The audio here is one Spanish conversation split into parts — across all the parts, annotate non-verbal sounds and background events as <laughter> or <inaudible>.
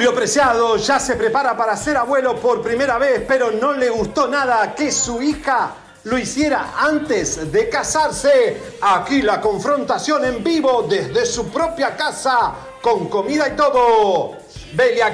Julio Preciado ya se prepara para ser abuelo por primera vez, pero no le gustó nada que su hija lo hiciera antes de casarse. Aquí la confrontación en vivo desde su propia casa, con comida y todo.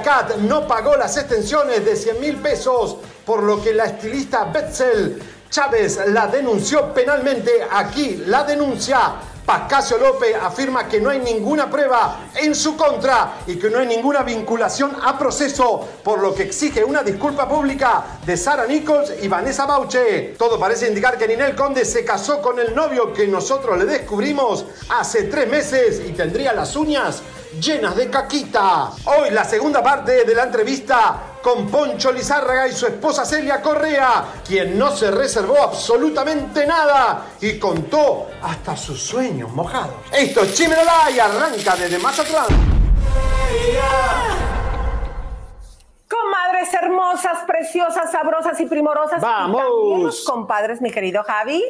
Cat no pagó las extensiones de 100 mil pesos, por lo que la estilista Betzel Chávez la denunció penalmente. Aquí la denuncia Pascasio López afirma que no hay ninguna prueba en su contra y que no hay ninguna vinculación a proceso, por lo que exige una disculpa pública de Sara Nichols y Vanessa Bauche. Todo parece indicar que Ninel Conde se casó con el novio que nosotros le descubrimos hace tres meses y tendría las uñas llenas de caquita. Hoy la segunda parte de la entrevista con Poncho Lizárraga y su esposa Celia Correa, quien no se reservó absolutamente nada y contó hasta sus sueños mojados. Esto es Chimerola y arranca desde Mazatlán. Comadres hermosas, preciosas, sabrosas y primorosas. ¡Vamos! los compadres, mi querido Javi.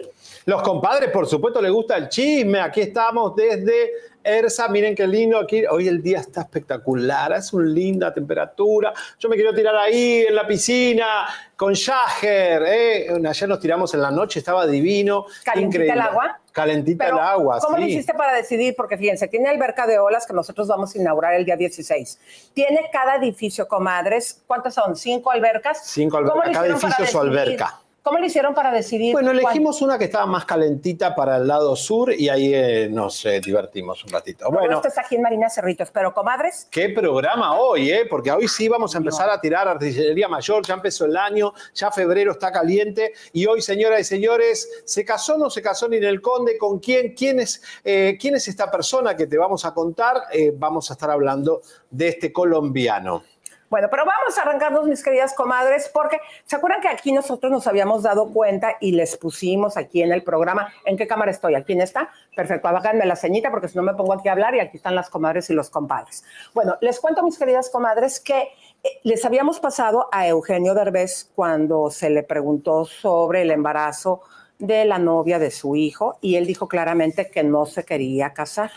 Los compadres, por supuesto, les gusta el chisme. Aquí estamos desde Ersa, miren qué lindo aquí. Hoy el día está espectacular, es una linda temperatura. Yo me quiero tirar ahí en la piscina con Jager. ¿eh? Ayer nos tiramos en la noche, estaba divino. ¿Calentita el agua? Calentita el agua. ¿Cómo lo hiciste para decidir? Porque fíjense, tiene alberca de olas que nosotros vamos a inaugurar el día 16. Tiene cada edificio, comadres. ¿Cuántas son? ¿Cinco albercas? Cinco albercas. Cada edificio su alberca. ¿Cómo le hicieron para decidir? Bueno, elegimos una que estaba más calentita para el lado sur y ahí eh, nos eh, divertimos un ratito. Bueno, esto está aquí en Marina Cerritos, pero comadres. Qué programa hoy, ¿eh? Porque hoy sí vamos a empezar a tirar artillería mayor, ya empezó el año, ya febrero está caliente y hoy, señoras y señores, ¿se casó o no se casó ni en el Conde? ¿Con quién? ¿Quién es, eh, ¿quién es esta persona que te vamos a contar? vamos a estar hablando de este colombiano. Bueno, pero vamos a arrancarnos, mis queridas comadres, porque ¿se acuerdan que aquí nosotros nos habíamos dado cuenta y les pusimos aquí en el programa? ¿En qué cámara estoy? ¿Aquí está? Perfecto, háganme la ceñita porque si no me pongo aquí a hablar y aquí están las comadres y los compadres. Bueno, les cuento, mis queridas comadres, que eh, les habíamos pasado a Eugenio Derbez cuando se le preguntó sobre el embarazo de la novia de su hijo y él dijo claramente que no se quería casar.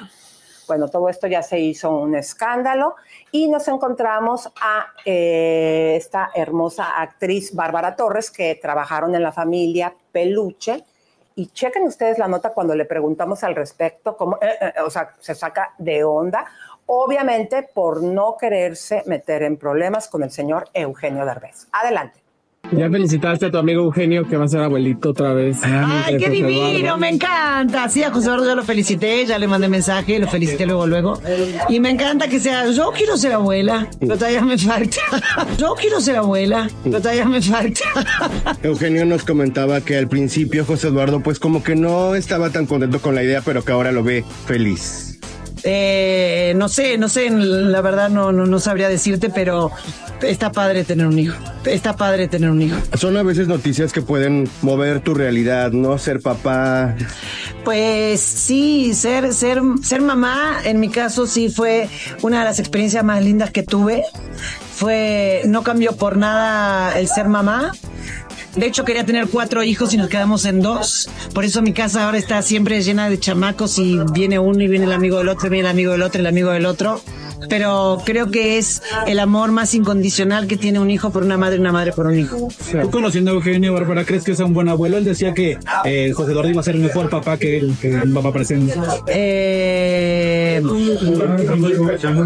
Bueno, todo esto ya se hizo un escándalo y nos encontramos a eh, esta hermosa actriz Bárbara Torres que trabajaron en la familia Peluche. Y chequen ustedes la nota cuando le preguntamos al respecto, cómo, eh, eh, o sea, se saca de onda, obviamente por no quererse meter en problemas con el señor Eugenio Derbez. Adelante. Ya felicitaste a tu amigo Eugenio que va a ser abuelito otra vez. Ay, qué divino, me encanta. Sí, a José Eduardo ya lo felicité, ya le mandé mensaje, lo felicité luego, luego. Y me encanta que sea, yo quiero ser abuela, pero todavía me falta. Yo quiero ser abuela, pero todavía me falta. Eugenio nos comentaba que al principio José Eduardo pues como que no estaba tan contento con la idea, pero que ahora lo ve feliz. Eh, no sé, no sé, la verdad no, no, sabría decirte, pero está padre tener un hijo. Está padre tener un hijo. Son a veces noticias que pueden mover tu realidad, ¿no? Ser papá. Pues sí, ser, ser, ser mamá, en mi caso sí fue una de las experiencias más lindas que tuve. Fue, no cambió por nada el ser mamá. De hecho, quería tener cuatro hijos y nos quedamos en dos. Por eso mi casa ahora está siempre llena de chamacos y viene uno y viene el amigo del otro, viene el amigo del otro, el amigo del otro. Pero creo que es el amor más incondicional que tiene un hijo por una madre y una madre por un hijo. Tú conociendo a Eugenio Bárbara, ¿crees que es un buen abuelo? Él decía que eh, José Eduardo iba a ser el mejor papá que, el, que el papá presente. Eh,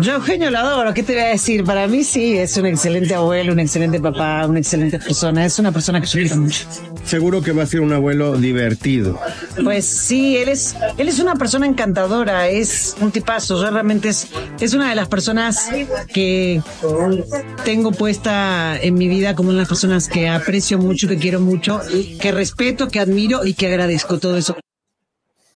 yo Eugenio lo adoro, ¿qué te voy a decir? Para mí sí, es un excelente abuelo, un excelente papá, una excelente persona, es una persona que yo quiero mucho. Seguro que va a ser un abuelo divertido. Pues sí, él es, él es una persona encantadora, es un tipazo, yo realmente es, es una de las personas que tengo puesta en mi vida como una de las personas que aprecio mucho, que quiero mucho, que respeto, que admiro y que agradezco todo eso.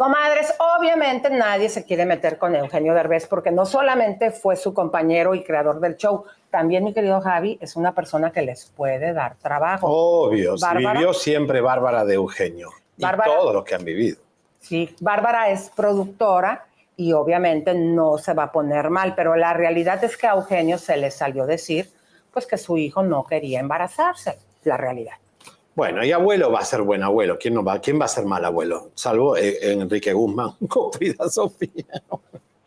Comadres, obviamente nadie se quiere meter con Eugenio Derbez porque no solamente fue su compañero y creador del show, también mi querido Javi es una persona que les puede dar trabajo. Obvio, Bárbara. vivió siempre Bárbara de Eugenio. Y todos los que han vivido. Sí, Bárbara es productora y obviamente no se va a poner mal, pero la realidad es que a Eugenio se le salió decir pues que su hijo no quería embarazarse, la realidad. Bueno, y abuelo va a ser buen abuelo. ¿Quién, no va, quién va a ser mal abuelo? Salvo eh, Enrique Guzmán. <laughs> Sofía.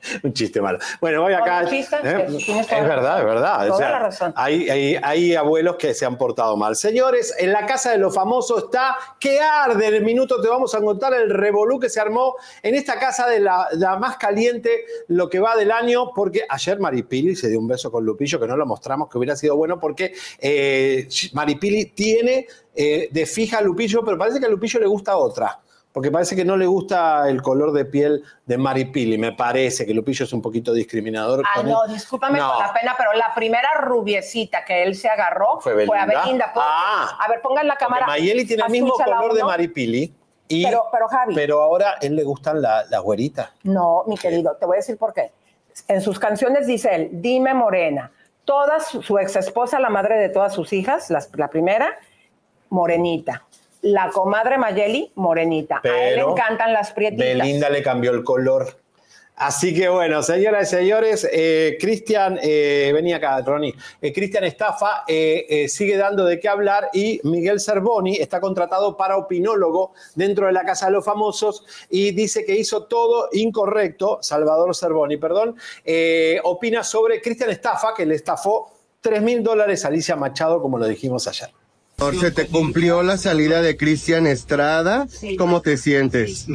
<laughs> Un chiste malo. Bueno, voy acá. ¿eh? Es verdad, es verdad. O Toda sea, la razón. Hay, hay- hay abuelos que se han portado mal. Señores, en la casa de los famosos está que arde. En el minuto te vamos a contar el revolú que se armó en esta casa de la, la más caliente lo que va del año, porque ayer Maripili se dio un beso con Lupillo, que no lo mostramos, que hubiera sido bueno, porque eh, Maripili tiene eh, de fija a Lupillo, pero parece que a Lupillo le gusta otra. Porque parece que no le gusta el color de piel de Maripili. Me parece que Lupillo es un poquito discriminador. Ah, con no, él. discúlpame No. con la pena, pero la primera rubiecita que él se agarró ¿Fue fue, a Belinda? Belinda. ¿Puedo- Ah. a ver, pongan la cámara. Mayeli tiene el mismo color de uno. Maripili. Y, Pero- pero, Javi. pero ahora a él le gustan la- las güeritas. No, mi querido, te voy a decir por qué. En sus canciones dice él, dime morena. Toda su, su ex esposa, la madre de todas sus hijas, las- la primera, morenita. La comadre Mayeli, morenita. a él le Pero encantan las prietitas. Belinda le cambió el color. Así que bueno, señoras y señores, eh, Cristian, eh, vení acá, Ronnie. Eh, Cristian Estafa eh, eh, sigue dando de qué hablar y Miguel Cervoni está contratado para opinólogo dentro de la Casa de los Famosos y dice que hizo todo incorrecto, Salvador Cervoni, perdón, eh, opina sobre Cristian Estafa, que le estafó 3 mil dólares a Alicia Machado, como lo dijimos ayer. ¿Se te cumplió la salida de Cristian Estrada? ¿Cómo te sientes?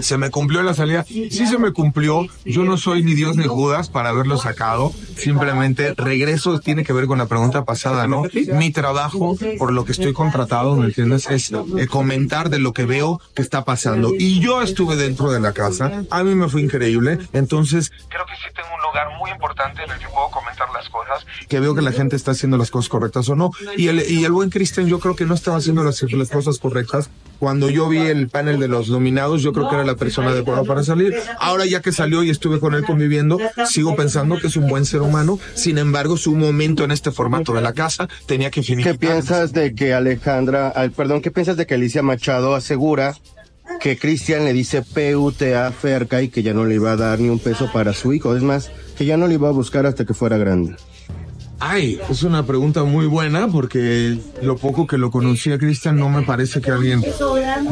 se me cumplió la salida. Sí se me cumplió. Yo no soy ni Dios ni Judas para haberlo sacado. Simplemente regreso tiene que ver con la pregunta pasada, ¿no? Mi trabajo, por lo que estoy contratado, ¿me entiendes? Es eh, comentar de lo que veo que está pasando. Y yo estuve dentro de la casa. A mí me fue increíble. Entonces, creo que sí tengo un lugar muy importante en el que puedo comentar las cosas. Que veo que la gente está haciendo las cosas correctas o no. Y el, y el buen Cristian, yo creo que no estaba haciendo las, las cosas correctas. Cuando yo vi el panel de los nominados, yo creo que era la persona adecuada para salir. Ahora ya que salió y estuve con él conviviendo, sigo pensando que es un buen ser humano. Sin embargo, su momento en este formato de la casa tenía que ¿Qué finiquitar. piensas de que Alejandra, al- perdón, qué piensas de que Alicia Machado asegura que Cristian le dice PUTA Ferca y que ya no le iba a dar ni un peso para su hijo? Es más, que ya no le iba a buscar hasta que fuera grande. Ay, es una pregunta muy buena porque lo poco que lo conocí a Cristian no me parece que alguien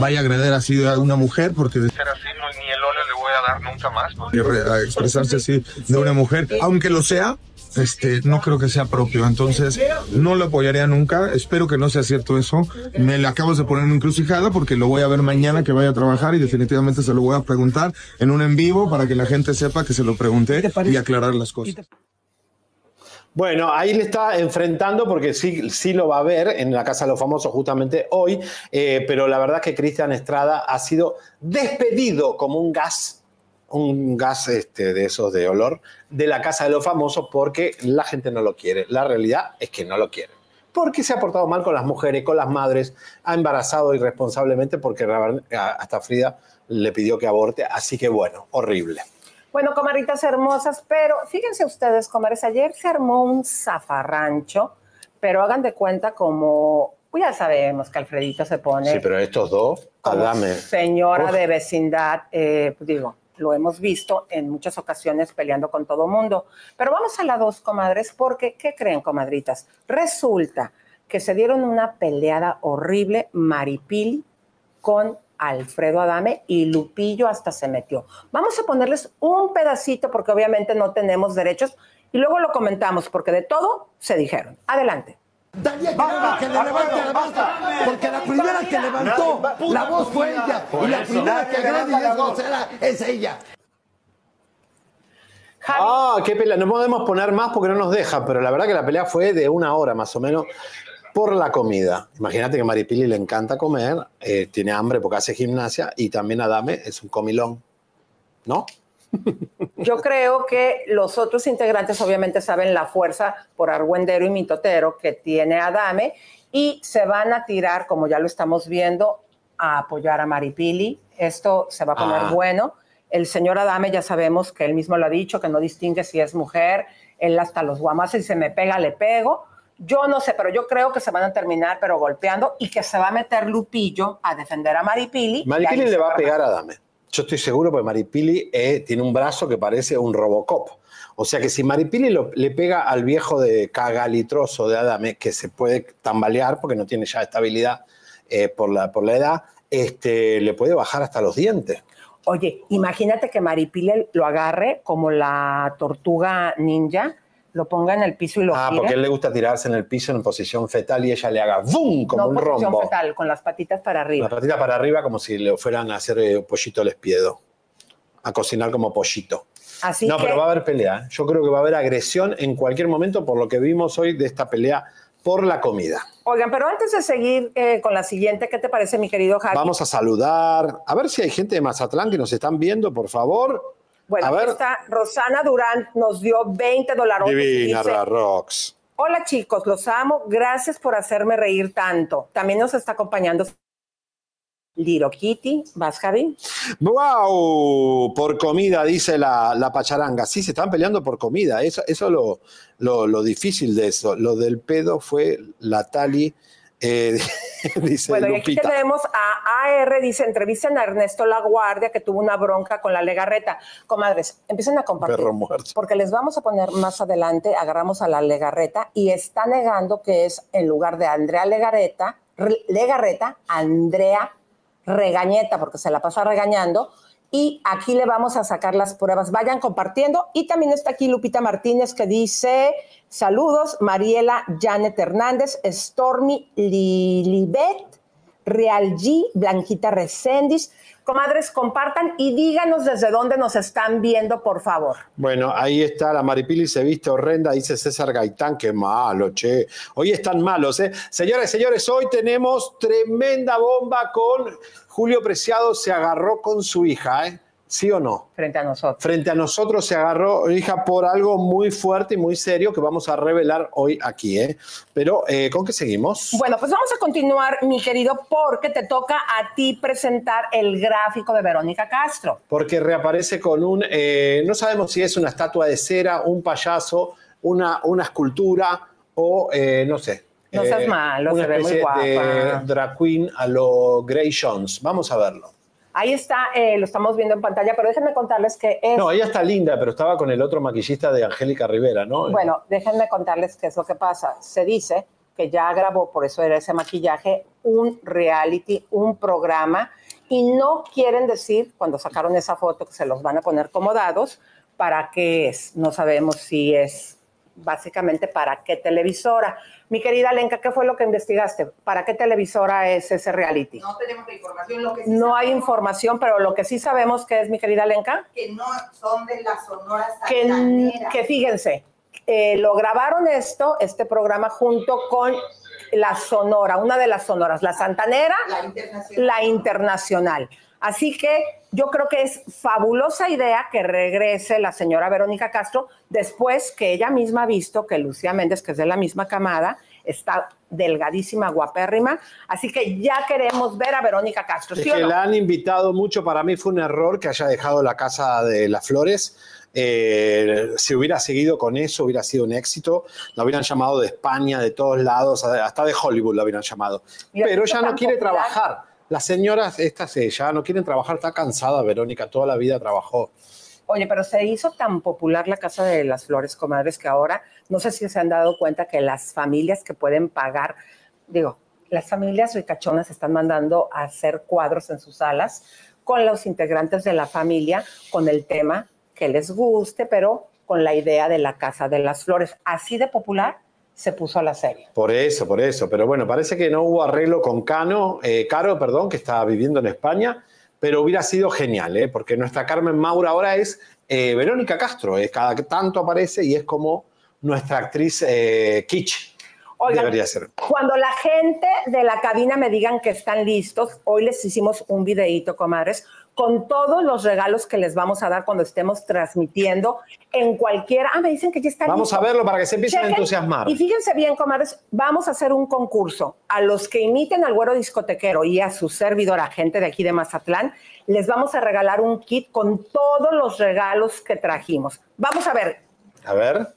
vaya a agredir así a una mujer porque de ser así no, ni el ole le voy a dar nunca más re- a expresarse así de una mujer, aunque lo sea, este, no creo que sea propio. Entonces, no lo apoyaría nunca. Espero que no sea cierto eso. Me le acabas de poner en encrucijada porque lo voy a ver mañana que vaya a trabajar y definitivamente se lo voy a preguntar en un en vivo para que la gente sepa que se lo pregunté y aclarar las cosas. Bueno, ahí le está enfrentando porque sí, sí lo va a ver en la Casa de los Famosos justamente hoy, eh, pero la verdad es que Cristian Estrada ha sido despedido como un gas, un gas este, de esos de olor, de la Casa de los Famosos porque la gente no lo quiere. La realidad es que no lo quiere. Porque se ha portado mal con las mujeres, con las madres, ha embarazado irresponsablemente porque hasta Frida le pidió que aborte, así que bueno, horrible. Bueno, comadritas hermosas, pero fíjense ustedes, comadres, ayer se armó un zafarrancho, pero hagan de cuenta como, pues ya sabemos que Alfredito se pone... Sí, pero estos dos, Adame. Señora de vecindad, eh, digo, lo hemos visto en muchas ocasiones peleando con todo mundo. Pero vamos a la dos, comadres, porque, ¿qué creen, comadritas? Resulta que se dieron una peleada horrible, Maripili, con Alfredo Adame y Lupillo hasta se metió. Vamos a ponerles un pedacito porque obviamente no tenemos derechos y luego lo comentamos porque de todo se dijeron. Adelante. Vamos, que le levante la voz, porque la primera que levantó la voz fue ella y la primera que agrede y es grosera es ella. Ah, qué pelea. No podemos poner más porque no nos deja, pero la verdad que la pelea fue de una hora más o menos por la comida. Imagínate que a Maripili le encanta comer, eh, tiene hambre porque hace gimnasia y también Adame es un comilón, ¿no? Yo creo que los otros integrantes obviamente saben la fuerza por argüendero y mitotero que tiene Adame y se van a tirar, como ya lo estamos viendo, a apoyar a Maripili. Esto se va a poner Ah. bueno. El señor Adame ya sabemos que él mismo lo ha dicho, que no distingue si es mujer. Él hasta los guamazos, si se me pega, le pego. Yo no sé, pero yo creo que se van a terminar, pero golpeando y que se va a meter Lupillo a defender a Maripili. Maripili le va a pegar a Adame. Yo estoy seguro porque Maripili eh, tiene un brazo que parece un Robocop. O sea que si Maripili le pega al viejo de cagalitroso de Adame, que se puede tambalear porque no tiene ya estabilidad eh, por, la, por la edad, este, le puede bajar hasta los dientes. Oye, imagínate que Maripili lo agarre como la tortuga ninja, lo ponga en el piso y lo Ah, gire. porque a él le gusta tirarse en el piso en posición fetal y ella le haga ¡bum! como no un posición rombo. fetal, con las patitas para arriba. patita para arriba como si le fueran a hacer eh, pollito lespiedo. A cocinar como pollito. Así no, que, pero va a haber pelea. ¿eh? Yo creo que va a haber agresión en cualquier momento por lo que vimos hoy de esta pelea por la comida. oigan, pero antes de seguir eh, con la siguiente, ¿qué te parece, mi querido Javi? Vamos a saludar. A ver si hay gente de Mazatlán que nos están viendo, por favor. Bueno, aquí está Rosana Durán, nos dio 20 dólares. Divina, la Rox. Hola chicos, los amo. Gracias por hacerme reír tanto. También nos está acompañando Liro Kitty. ¿Vas, Javi? ¡Wow! Por comida, dice la, la pacharanga. Sí, se están peleando por comida. Eso es lo, lo, lo difícil de eso. Lo del pedo fue la Tali, eh, <laughs> dice Bueno, y aquí tenemos a AR, dice, entrevistan a Ernesto La Guardia, que tuvo una bronca con la Legarreta. Comadres, empiecen a compartir. Perro muerto. Porque les vamos a poner más adelante, agarramos a la Legarreta y está negando que es en lugar de Andrea Legarreta, Re- Legarreta, Andrea Regañeta, porque se la pasa regañando. Y aquí le vamos a sacar las pruebas. Vayan compartiendo. Y también está aquí Lupita Martínez que dice: Saludos, Mariela Janet Hernández, Stormy Lilibet, Real G, Blanquita Recendis. Comadres, compartan y díganos desde dónde nos están viendo, por favor. Bueno, ahí está la Maripili, se viste horrenda, dice César Gaitán, qué malo, che. Hoy están malos, ¿eh? Señores, señores, hoy tenemos tremenda bomba con Julio Preciado, se agarró con su hija, ¿eh? ¿Sí o no? Frente a nosotros. Frente a nosotros se agarró, hija, por algo muy fuerte y muy serio que vamos a revelar hoy aquí, ¿eh? Pero, eh, ¿con qué seguimos? Bueno, pues vamos a continuar, mi querido, porque te toca a ti presentar el gráfico de Verónica Castro. Porque reaparece con un, eh, no sabemos si es una estatua de cera, un payaso, una, una escultura o eh, no sé. No seas malo, una se ve muy especie de guapa. drag queen a lo Grey Jones. Vamos a verlo. Ahí está, eh, lo estamos viendo en pantalla, pero déjenme contarles que es... No, ella está linda, pero estaba con el otro maquillista de Angélica Rivera, ¿no? Bueno, déjenme contarles qué es lo que pasa. Se dice que ya grabó, por eso era ese maquillaje, un reality, un programa, y no quieren decir, cuando sacaron esa foto, que se los van a poner como dados, para qué es. No sabemos si es básicamente para qué televisora. Mi querida Lenka, ¿qué fue lo que investigaste? ¿Para qué televisora es ese reality? No tenemos la información. Lo que sí No hay información, pero lo que sí sabemos que es, mi querida Lenka, Que no son de la Sonora que, que fíjense, eh, lo grabaron esto, este programa, junto con la Sonora, una de las Sonoras, la Santanera, La internacional. la Internacional. Así que yo creo que es fabulosa idea que regrese la señora Verónica Castro después que ella misma ha visto que Lucía Méndez, que es de la misma camada, está delgadísima, guapérrima. Así que ya queremos ver a Verónica Castro. Es ¿sí o que no? la han invitado mucho. Para mí fue un error que haya dejado la Casa de las Flores. Eh, si hubiera seguido con eso, hubiera sido un éxito. La hubieran llamado de España, de todos lados, hasta de Hollywood la hubieran llamado. Pero ya no quiere popular. trabajar. Las señoras, estas eh, ya no quieren trabajar, está cansada Verónica, toda la vida trabajó. Oye, pero se hizo tan popular la Casa de las Flores, comadres, que ahora no sé si se han dado cuenta que las familias que pueden pagar, digo, las familias ricachonas están mandando a hacer cuadros en sus salas con los integrantes de la familia, con el tema que les guste, pero con la idea de la Casa de las Flores. Así de popular se puso la serie. Por eso, por eso. Pero bueno, parece que no hubo arreglo con Cano, eh, Caro, perdón, que está viviendo en España, pero hubiera sido genial, ¿eh? porque nuestra Carmen Maura ahora es eh, Verónica Castro, eh, cada tanto aparece y es como nuestra actriz eh, kitsch. Oigan, Debería ser. Cuando la gente de la cabina me digan que están listos, hoy les hicimos un videíto, comadres, con todos los regalos que les vamos a dar cuando estemos transmitiendo en cualquier... Ah, me dicen que ya está Vamos listo. a verlo para que se empiecen a entusiasmar. Y fíjense bien, comadres, vamos a hacer un concurso. A los que imiten al güero discotequero y a su servidora, gente de aquí de Mazatlán, les vamos a regalar un kit con todos los regalos que trajimos. Vamos a ver, A ver.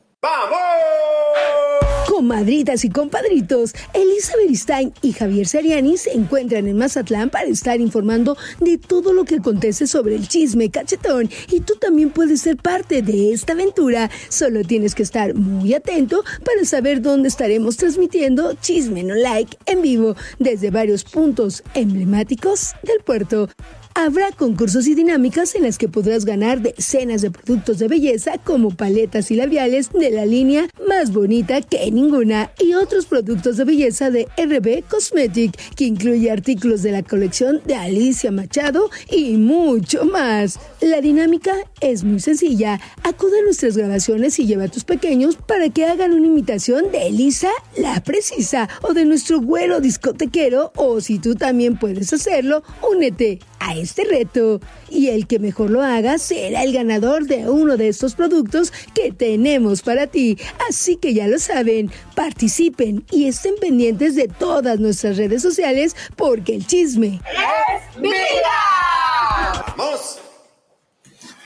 Comadritas y compadritos, Elisa Beristain y Javier Seriani se encuentran en Mazatlán para estar informando de todo lo que acontece sobre el chisme cachetón y tú también puedes ser parte de esta aventura. Solo tienes que estar muy atento para saber dónde estaremos transmitiendo Chisme No Like en vivo desde varios puntos emblemáticos del puerto. Habrá concursos y dinámicas en las que podrás ganar decenas de productos de belleza como paletas y labiales de la línea más bonita que ninguna y otros productos de belleza de RB Cosmetic que incluye artículos de la colección de Alicia Machado y mucho más. La dinámica es muy sencilla. Acude a nuestras grabaciones y lleva a tus pequeños para que hagan una imitación de Elisa la precisa o de nuestro güero discotequero o si tú también puedes hacerlo, únete a este reto y el que mejor lo haga será el ganador de uno de estos productos que tenemos para ti. Así que ya lo saben, participen y estén pendientes de todas nuestras redes sociales porque el chisme ¡Es vida!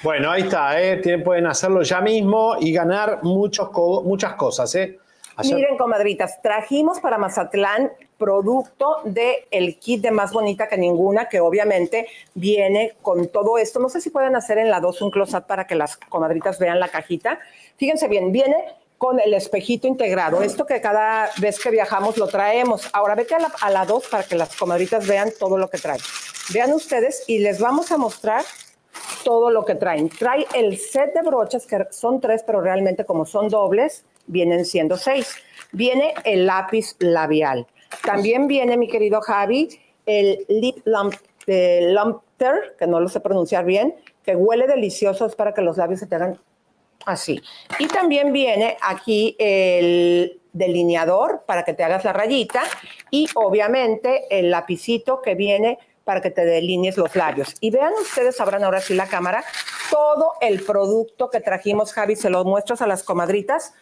Bueno, ahí está, ¿eh? Pueden hacerlo ya mismo y ganar muchos co- muchas cosas. ¿eh? Ayer- Miren, comadritas, trajimos para Mazatlán producto de el kit de Más Bonita que Ninguna, que obviamente viene con todo esto. No sé si pueden hacer en la 2 un close-up para que las comadritas vean la cajita. Fíjense bien, viene con el espejito integrado. Esto que cada vez que viajamos lo traemos. Ahora vete a la 2 para que las comadritas vean todo lo que trae. Vean ustedes y les vamos a mostrar todo lo que traen. Trae el set de brochas, que son tres, pero realmente como son dobles, vienen siendo seis. Viene el lápiz labial. También viene, mi querido Javi, el lip eh, lumpter, que no lo sé pronunciar bien, que huele delicioso, es para que los labios se te hagan así. Y también viene aquí el delineador para que te hagas la rayita y obviamente el lapicito que viene para que te delinees los labios. Y vean ustedes, sabrán ahora sí la cámara, todo el producto que trajimos, Javi, se lo muestras a las comadritas.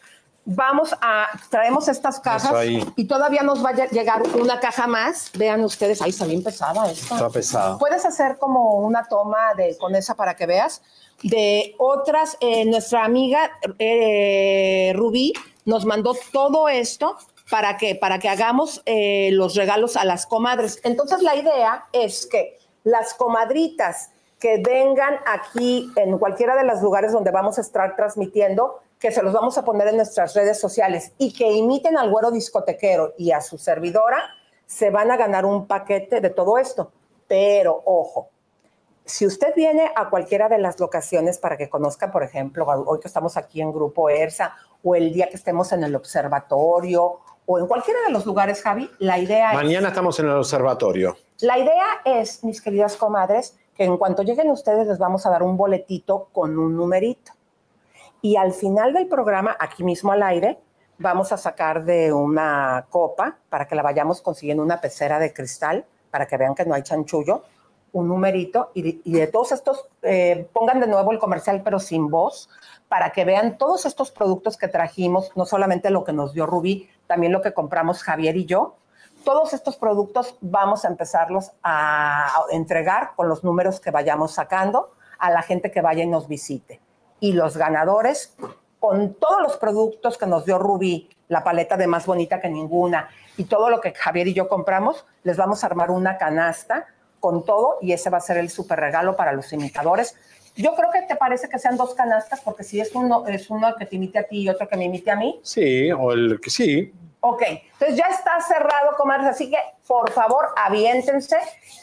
Vamos a, traemos estas cajas y todavía nos va a llegar una caja más. Vean ustedes, ahí está bien pesada esta. Está pesado. Puedes hacer como una toma de con esa para que veas. De otras, eh, nuestra amiga eh, Rubí nos mandó todo esto para que, para que hagamos eh, los regalos a las comadres. Entonces la idea es que las comadritas que vengan aquí en cualquiera de los lugares donde vamos a estar transmitiendo, que se los vamos a poner en nuestras redes sociales y que imiten al güero discotequero y a su servidora, se van a ganar un paquete de todo esto. Pero ojo, si usted viene a cualquiera de las locaciones para que conozca, por ejemplo, hoy que estamos aquí en Grupo ERSA, o el día que estemos en el observatorio, o en cualquiera de los lugares, Javi, la idea Mañana estamos en el observatorio. La idea es, mis queridas comadres, que en cuanto lleguen ustedes les vamos a dar un boletito con un numerito. Y al final del programa, aquí mismo al aire, vamos a sacar de una copa para que la vayamos consiguiendo una pecera de cristal, para que vean que no hay chanchullo, un numerito y de, todos estos, eh, pongan de nuevo el comercial pero sin voz, para que vean todos estos productos que trajimos, no solamente lo que nos dio Rubí, también lo que compramos Javier y yo. Todos estos productos vamos a empezarlos a entregar con los números que vayamos sacando a la gente que vaya y nos visite. Y los ganadores, con todos los productos que nos dio Rubí, la paleta de más bonita que ninguna, y todo lo que Javier y yo compramos, les vamos a armar una canasta con todo y ese va a ser el super regalo para los imitadores. Yo creo que te parece que sean dos canastas, porque si es uno, es uno que te imite a ti y otro que me imite a mí. Sí, o el que sí. Ok, entonces ya está cerrado, comadres, así que por favor aviéntense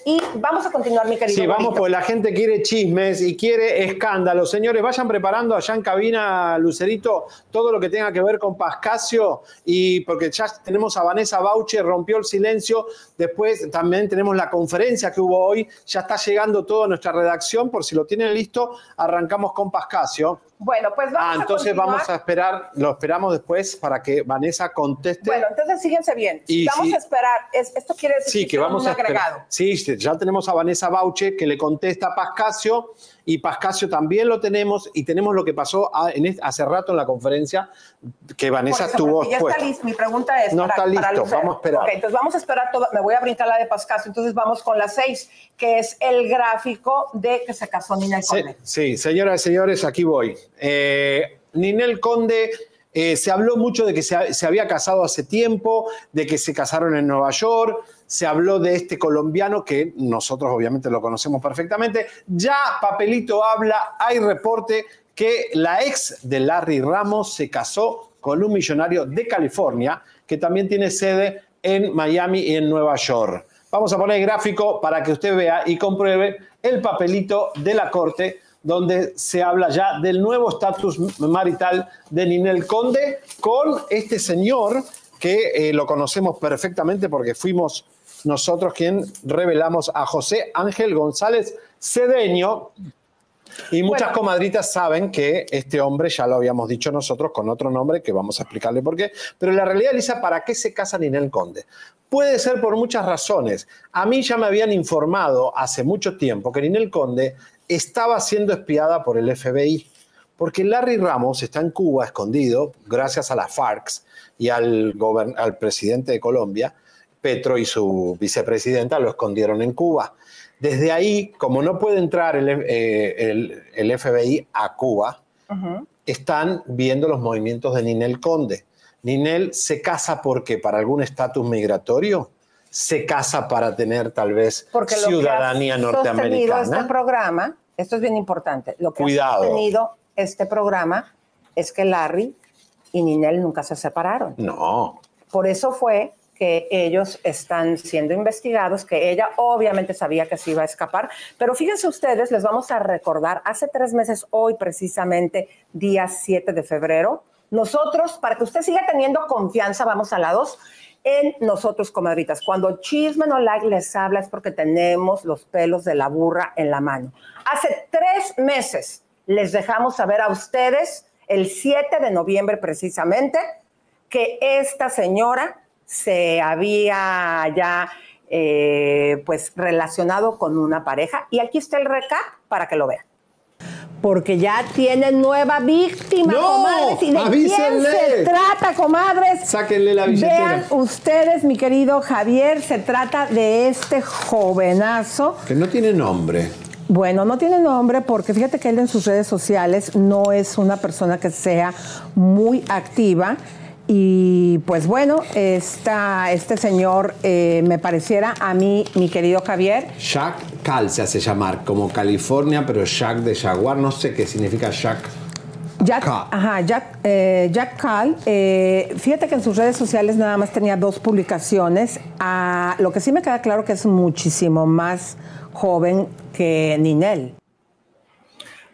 y vamos a continuar, mi querido. Sí, vamos, pues la gente quiere chismes y quiere escándalos. Señores, vayan preparando allá en cabina, Lucerito, todo lo que tenga que ver con Pascasio y porque ya tenemos a Vanessa Bauche, rompió el silencio. Después también tenemos la conferencia que hubo hoy. Ya está llegando todo a nuestra redacción. Por si lo tienen listo, arrancamos con Pascasio. Bueno, pues vamos Ah, entonces vamos a esperar, lo esperamos después para que Vanessa conteste. Bueno, entonces síguense bien. Y vamos sí. a esperar. Es- esto quiere decir Sí, que hicieron vamos un a esperar. agregado. Sí, sí, ya tenemos a Vanessa Bauche que le contesta a Pascasio y Pascasio también lo tenemos y tenemos lo que pasó a- en este- hace rato en la conferencia que Vanessa eso, tuvo ya está listo. Mi pregunta es. No está listo, vamos a esperar. Ok, entonces vamos a esperar todo. Me voy a brincar la de Pascasio. Entonces vamos con la seis, que es el gráfico de que se casó Nina Sí, Conde. sí, señoras y señores, aquí voy. Eh, Ninel Conde, eh, se habló mucho de que se, se había casado hace tiempo, de que se casaron en Nueva York, se habló de este colombiano que nosotros obviamente lo conocemos perfectamente. Ya Papelito habla, hay reporte que la ex de Larry Ramos se casó con un millonario de California que también tiene sede en Miami y en Nueva York. Vamos a poner el gráfico para que usted vea y compruebe el papelito de la corte donde se habla ya del nuevo estatus marital de Ninel Conde con este señor que eh, lo conocemos perfectamente porque fuimos nosotros quien revelamos a José Ángel González Cedeño, y muchas Bueno. comadritas saben que este hombre, ya lo habíamos dicho nosotros con otro nombre, que vamos a explicarle por qué, pero la realidad, Lisa, ¿para qué se casa Ninel Conde? Puede ser por muchas razones. A mí ya me habían informado hace mucho tiempo que Ninel Conde estaba siendo espiada por el FBI, porque Larry Ramos está en Cuba escondido, gracias a las FARC y al presidente de Colombia, Petro y su vicepresidenta lo escondieron en Cuba. Desde ahí, como no puede entrar el, eh, el- el FBI a Cuba, están viendo los movimientos de Ninel Conde. Ninel se casa porque para algún estatus migratorio, se casa para tener tal vez Porque lo ciudadanía que ha sostenido norteamericana. este programa, esto es bien importante, lo que Cuidado. ha sostenido este programa es que Larry y Ninel nunca se separaron. No, Por eso fue que ellos están siendo investigados, que ella obviamente sabía que se iba a escapar, pero fíjense ustedes, les vamos a recordar, hace tres meses, hoy precisamente, día 7 de febrero, nosotros, para que usted siga teniendo confianza, vamos a la 2, en nosotros, comadritas. Cuando Chisme No Like les habla es porque tenemos los pelos de la burra en la mano. Hace tres meses les dejamos saber a ustedes, el 7 de noviembre precisamente, que esta señora se había ya eh, pues relacionado con una pareja. Y aquí está el recap para que lo vean. Porque ya tienen nueva víctima, ¡No! comadres. ¿Y de ¡Avísenle! quién se trata, comadres? Sáquenle la billetera. Vean ustedes, mi querido Javier, se trata de este jovenazo que no tiene nombre. bueno, no tiene nombre porque fíjate que él en sus redes sociales no es una persona que sea muy activa. Y pues bueno, esta, este señor eh, me pareciera a mí, mi querido Javier, Jack Cal se hace llamar, como California, pero Jack de Jaguar, no sé qué significa Jack. Jack, Cal. ajá, Jack, eh, Jack Cal, eh, fíjate que en sus redes sociales nada más tenía dos publicaciones. Ah, lo que sí me queda claro que es muchísimo más joven que Ninel.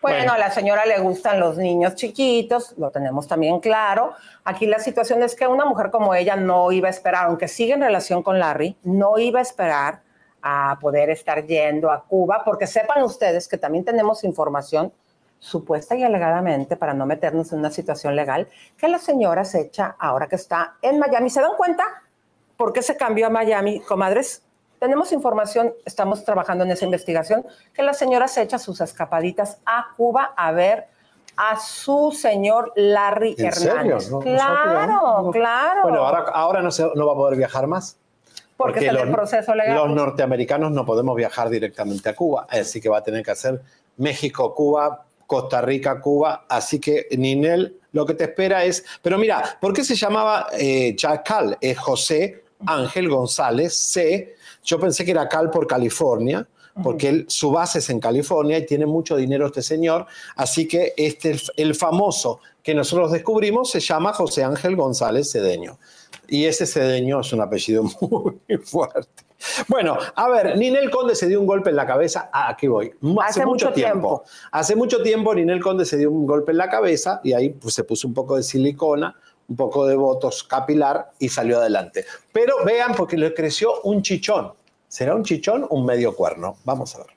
Bueno, a la señora le gustan los niños chiquitos, lo tenemos también claro. Aquí la situación es que una mujer como ella no iba a esperar, aunque sigue en relación con Larry, no iba a esperar a poder estar yendo a Cuba, porque sepan ustedes que también tenemos información supuesta y alegadamente, para no meternos en una situación legal, que la señora se echa ahora que está en Miami. ¿Se dan cuenta por qué se cambió a Miami, comadres? Tenemos información, estamos trabajando en esa investigación, que la señora se echa sus escapaditas a Cuba a ver a su señor Larry ¿En serio? Hernández. No, no claro, no. claro. Bueno, ahora, ahora no, se- no va a poder viajar más. Porque está en el proceso legal. Los norteamericanos no podemos viajar directamente a Cuba, así que va a tener que hacer México, Cuba, Costa Rica, Cuba. Así que, Ninel, lo que te espera es. Pero mira, ¿por qué se llamaba eh, Chacal? Es José Ángel González C. Yo pensé que era Cal por California. Porque él- su base es en California y tiene mucho dinero este señor. Así que este, el, famoso que nosotros descubrimos se llama José Ángel González Cedeño. Y ese Cedeño es un apellido <laughs> muy fuerte. Bueno, a ver, Ninel Conde se dio un golpe en la cabeza. Ah, aquí voy. Hace, Hace mucho mucho tiempo. Hace mucho tiempo Ninel Conde se dio un golpe en la cabeza y ahí pues, se puso un poco de silicona, un poco de botox capilar y salió adelante. Pero vean porque le creció un chichón. ¿Será un chichón o un medio cuerno? Vamos a ver.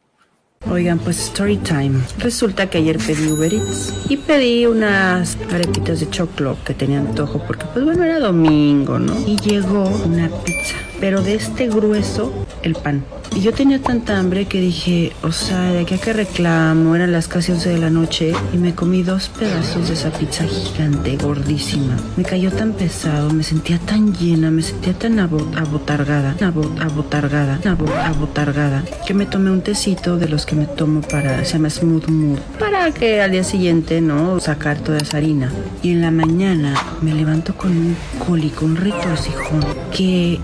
Oigan, pues story time. Resulta que ayer pedí Uber Eats y pedí unas arepitas de choclo que tenía antojo porque pues bueno, era domingo, ¿no? Y llegó una pizza, pero de este grueso el pan. Y yo tenía tanta hambre que dije, o sea, de aquí a que reclamo, eran las casi 11 de la noche y me comí dos pedazos de esa pizza gigante, gordísima. Me cayó tan pesado, me sentía tan llena, me sentía tan abo- abotargada, abo- abotargada, abo- abotargada, que me tomé un tecito de los que me tomo para, se llama Smooth Mood, para que al día siguiente, ¿no? Sacar toda esa harina. Y en la mañana me levanto con un cólico, un retorcijón, que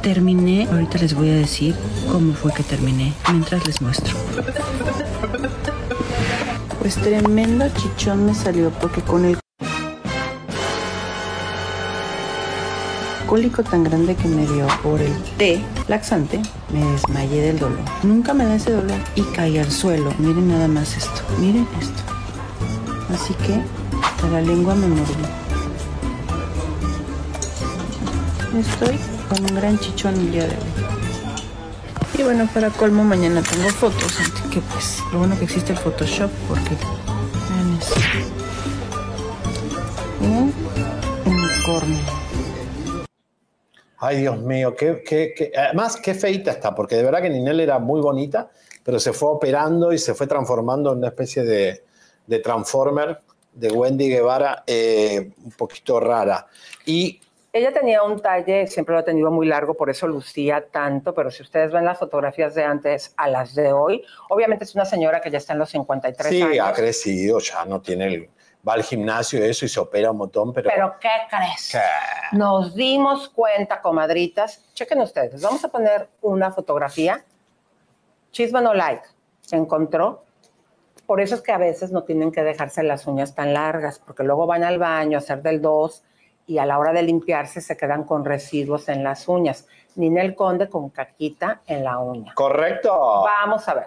terminé, ahorita les voy a decir cómo fue que terminé, mientras les muestro. Pues tremendo chichón me salió porque con el cólico tan grande que me dio por el té laxante, me desmayé del dolor. Nunca me da ese dolor y caí al suelo. Miren nada más esto, miren esto. Así que hasta la lengua me mordió. Estoy con un gran chichón el día de hoy. Y bueno, para colmo, mañana tengo fotos. Que pues, lo bueno que existe el Photoshop porque vean eso. Un unicornio. Ay, Dios mío, qué, qué- qué- además qué feita está, porque de verdad que Ninel era muy bonita, pero se fue operando y se fue transformando en una especie de, de transformer de Wendy Guevara eh, un poquito rara. Y Ella tenía un talle, siempre lo ha tenido muy largo, por eso lucía tanto, pero si ustedes ven las fotografías de antes a las de hoy, obviamente es una señora que ya está en los 53 sí, años. ha crecido, ya no tiene el, va al gimnasio eso y se opera un montón, pero, Pero ¿qué crees? ¿Qué? Nos dimos cuenta, comadritas. Chequen ustedes, vamos a poner una fotografía. Chisme no like. Se encontró. Por eso es que a veces no tienen que dejarse las uñas tan largas, porque luego van al baño a hacer del 2 y a la hora de limpiarse se quedan con residuos en las uñas. Ninel Conde con caquita en la uña. correcto. Vamos a ver.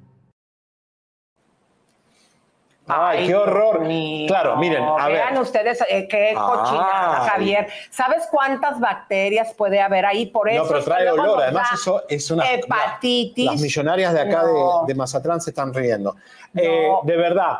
Ay, qué horror. Claro, miren, a ver. Vean ustedes eh, qué cochinada, Ay. Javier. ¿Sabes cuántas bacterias puede haber ahí? Por eso No, pero trae olor. Además, eso es una. Hepatitis. Las millonarias de acá de- No. de, Mazatlán se están riendo. Eh, de verdad,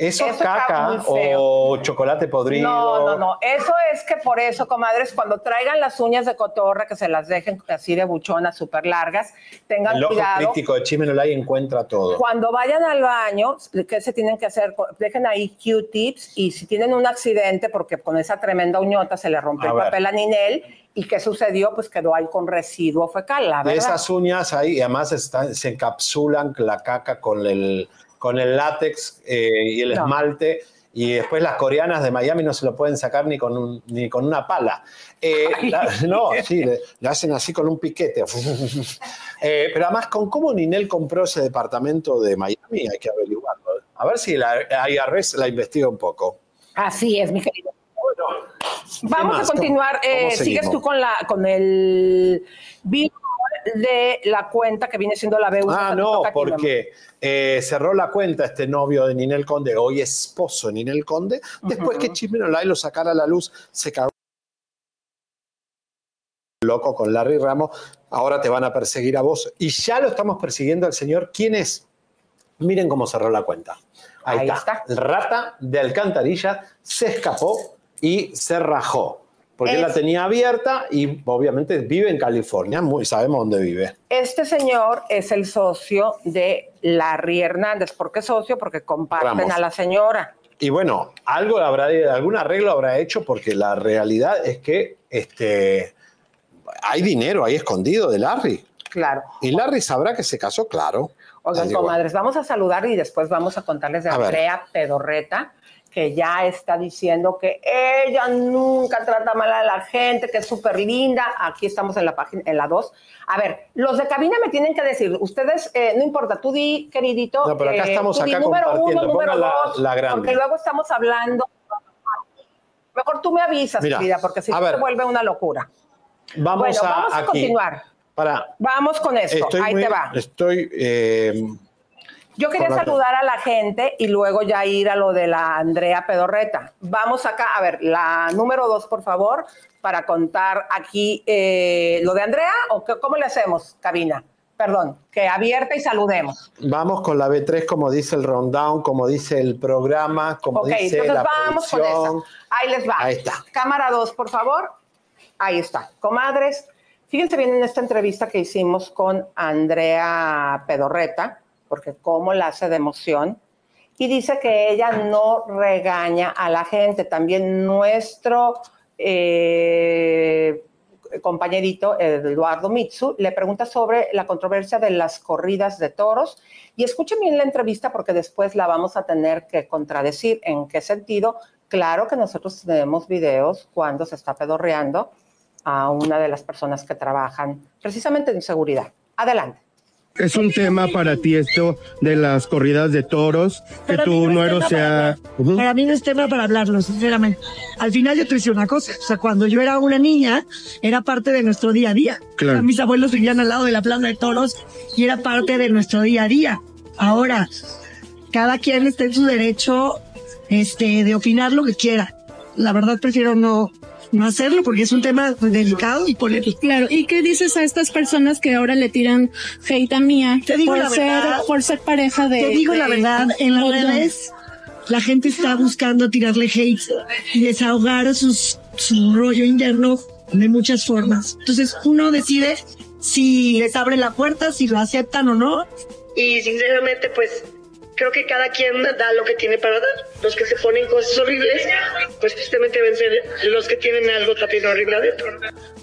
¿eso, es Eso caca o chocolate podrido? No, no, no. Eso es que por eso, comadres, cuando traigan las uñas de cotorra, que se las dejen así de buchonas, súper largas, tengan El cuidado. crítico de Chimenolay encuentra todo. Cuando vayan al baño, ¿qué se tienen que hacer? Dejen ahí Q-tips y si tienen un accidente, porque con esa tremenda uñota se le rompió A el ver. papel a Ninel, ¿y qué sucedió? Pues quedó ahí con residuo fecal, la De verdad. esas uñas ahí, y además están- se encapsulan la caca con el, con el látex eh, y el No. esmalte. Y después las coreanas de Miami no se lo pueden sacar ni con, un- ni con una pala. Eh, la- no, sí, le, le hacen así con un piquete. <laughs> Eh, pero además, con cómo Ninel compró ese departamento de Miami, hay que averiguarlo. A ver si la IRS la investiga un poco. Así es, mi querido. Vamos más? a continuar. ¿Cómo- eh, sigues tú con la con el video de la cuenta que viene siendo la BU. Ah, no, porque eh, cerró la cuenta este novio de Ninel Conde, hoy esposo de Ninel Conde, después que Chismenolay lo sacara a la luz, se cagó loco con Larry Ramos, ahora te van a perseguir a vos. Y ya lo estamos persiguiendo al señor. ¿Quién es? Miren cómo cerró la cuenta. Ahí, Ahí está. Rata de alcantarilla se escapó y se rajó. Porque Es- la tenía abierta y obviamente vive en California, muy, sabemos dónde vive. Este señor es el socio de Larry Hernández. ¿Por qué socio? Porque comparten Ramos. a la señora. Y bueno, algo habrá, algún arreglo habrá hecho porque la realidad es que este, hay dinero ahí escondido de Larry. Claro. Y Larry sabrá que se casó, claro. Oigan, comadres, vamos a saludar y después vamos a contarles de A ver. Andrea Pedorreta, que ya está diciendo que ella nunca trata mal a la gente, que es súper linda. Aquí estamos en la página, en la 2. A ver, los de cabina me tienen que decir, ustedes, eh, no importa, tú di, queridito. No, pero acá eh, estamos tú di acá número uno, número la- dos, la grande. porque luego estamos hablando. Mejor tú me avisas, Mira, querida, porque si no se vuelve una locura. Vamos bueno, a, vamos a aquí. continuar. Para, Vamos con esto. estoy Ahí muy- te va. Estoy. eh, Yo quería saludar a la gente y luego ya ir a lo de la Andrea Pedorreta. Vamos acá, a ver, la número dos, por favor, para contar aquí eh, lo de Andrea o qué- cómo le hacemos, cabina. Perdón, que abierta y saludemos. vamos con la B3, como dice el rundown, como dice el programa, como ok, dice entonces la vamos con esa. Ahí les va. Ahí está. Cámara dos, por favor. Ahí está. Comadres, fíjense bien en esta entrevista que hicimos con Andrea Pedorreta, porque cómo la hace de emoción. Y dice que ella no regaña a la gente. También nuestro eh, compañerito Eduardo Mitsu le pregunta sobre la controversia de las corridas de toros. Y escuchen bien la entrevista porque después la vamos a tener que contradecir. ¿En qué sentido? Claro que nosotros tenemos videos cuando se está pedorreando a una de las personas que trabajan precisamente en seguridad. Adelante. Es un tema para ti esto de las corridas de toros, que Para tu no nuero sea... Para mí no es tema para hablarlo, sinceramente. Al final yo te decía una cosa, o sea, cuando yo era una niña, era parte de nuestro día a día. Claro. O sea, mis abuelos vivían al lado de la plaza de toros y era parte de nuestro día a día. Ahora, cada quien está en su derecho este, de opinar lo que quiera. La verdad prefiero no, no hacerlo porque es un tema delicado y polémico. Claro, ¿y qué dices a estas personas que ahora le tiran hate a Mía Te digo por, la ser, verdad. por ser pareja de... Te digo la verdad, en las redes la gente está buscando tirarle hate y desahogar sus, su rollo interno de muchas formas. Entonces uno decide si les abre la puerta, si lo aceptan o no. Y sinceramente, pues creo que cada quien da lo que tiene para dar. Los que se ponen cosas horribles, pues tristemente ser los que tienen algo también horrible adentro.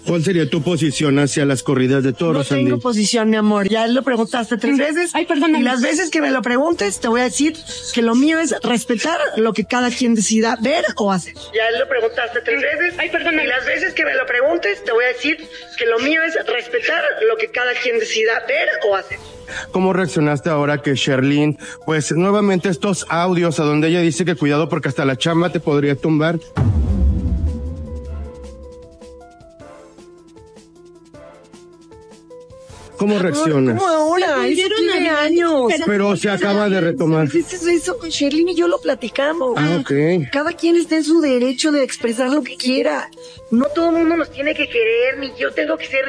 ¿Cuál sería tu posición hacia las corridas de No toros, tengo Andy? posición, mi amor. Ya lo preguntaste tres veces. Ay, perdóname. Y las veces que me lo preguntes, te voy a decir que lo mío es respetar lo que cada quien decida ver o hacer. Ya lo preguntaste tres veces. Ay, perdóname. Y las veces que me lo preguntes, te voy a decir que lo mío es respetar lo que cada quien decida ver o hacer. ¿Cómo reaccionaste ahora que Sherlyn, pues nuevamente estos audios a donde ella dice que cuidado porque hasta la chamba te podría tumbar? ¿Cómo reaccionas? ¿Cómo ahora? La ¿Eso volvieron quién hace años. Pero se acaba de retomar. Eso, eso, Sherlyn y yo lo platicamos. Ah, ok. Cada quien está en su derecho de expresar lo que quiera. No todo el mundo nos tiene que querer, ni yo tengo que ser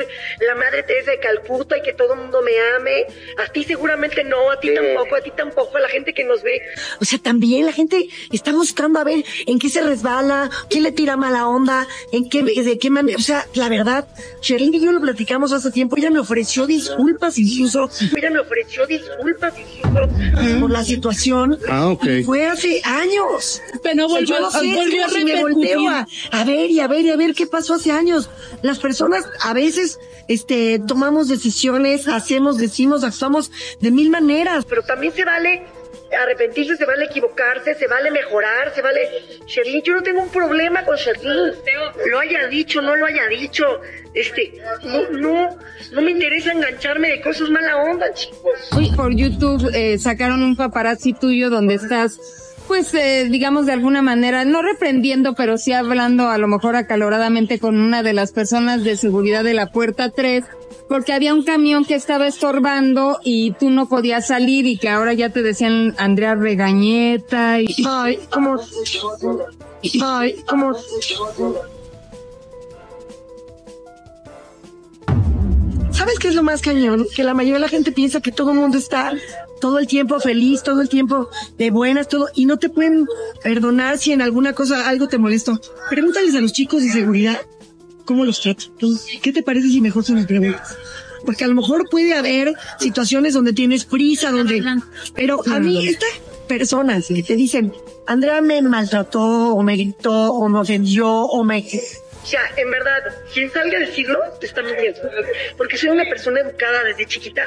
la madre Teresa de Calcuta y que todo el mundo me ame. A ti seguramente no, a ti tampoco, a ti tampoco, a la gente que nos ve. O sea, también la gente está buscando a ver en qué se resbala, quién le tira mala onda, en qué, de qué manera. O sea, la verdad, Sherlyn y yo lo platicamos hace tiempo. Ella me ofreció disculpas incluso. Ella me ofreció disculpas incluso por la situación. Ah, ok. Fue hace años. Pero O sea, yo volvió- no sé, es volvió a si me repercutir. volteo a, a ver y a ver y a ver qué pasó hace años. Las personas a veces este, tomamos decisiones, hacemos, decimos, actuamos de mil maneras, pero también se vale arrepentirse, se vale equivocarse, se vale mejorar, se vale... Sherlyn, yo no tengo un problema con Sherlyn. Lo haya dicho, no lo haya dicho. Este, no, no, no me interesa engancharme de cosas mala onda, chicos. Hoy por YouTube eh, sacaron un paparazzi tuyo donde estás, pues, eh, digamos de alguna manera, no reprendiendo, pero sí hablando a lo mejor acaloradamente con una de las personas de seguridad de la puerta 3, porque había un camión que estaba estorbando y tú no podías salir y que ahora ya te decían Andrea Regañeta y... Ay, como... Ay. ¿Sabes qué es lo más cañón? Que la mayoría de la gente piensa que todo el mundo está todo el tiempo feliz, todo el tiempo de buenas, todo, y no te pueden perdonar si en alguna cosa algo te molestó. Pregúntales a los chicos de seguridad cómo los trato. ¿Qué te parece si mejor se los preguntas? Porque a lo mejor puede haber situaciones donde tienes prisa, donde... Pero a mí, estas personas que te dicen, Andrea me maltrató, o me gritó, o me ofendió, o me... O sea, en verdad, quien salga a decirlo, está mintiendo. Porque soy una persona educada desde chiquita.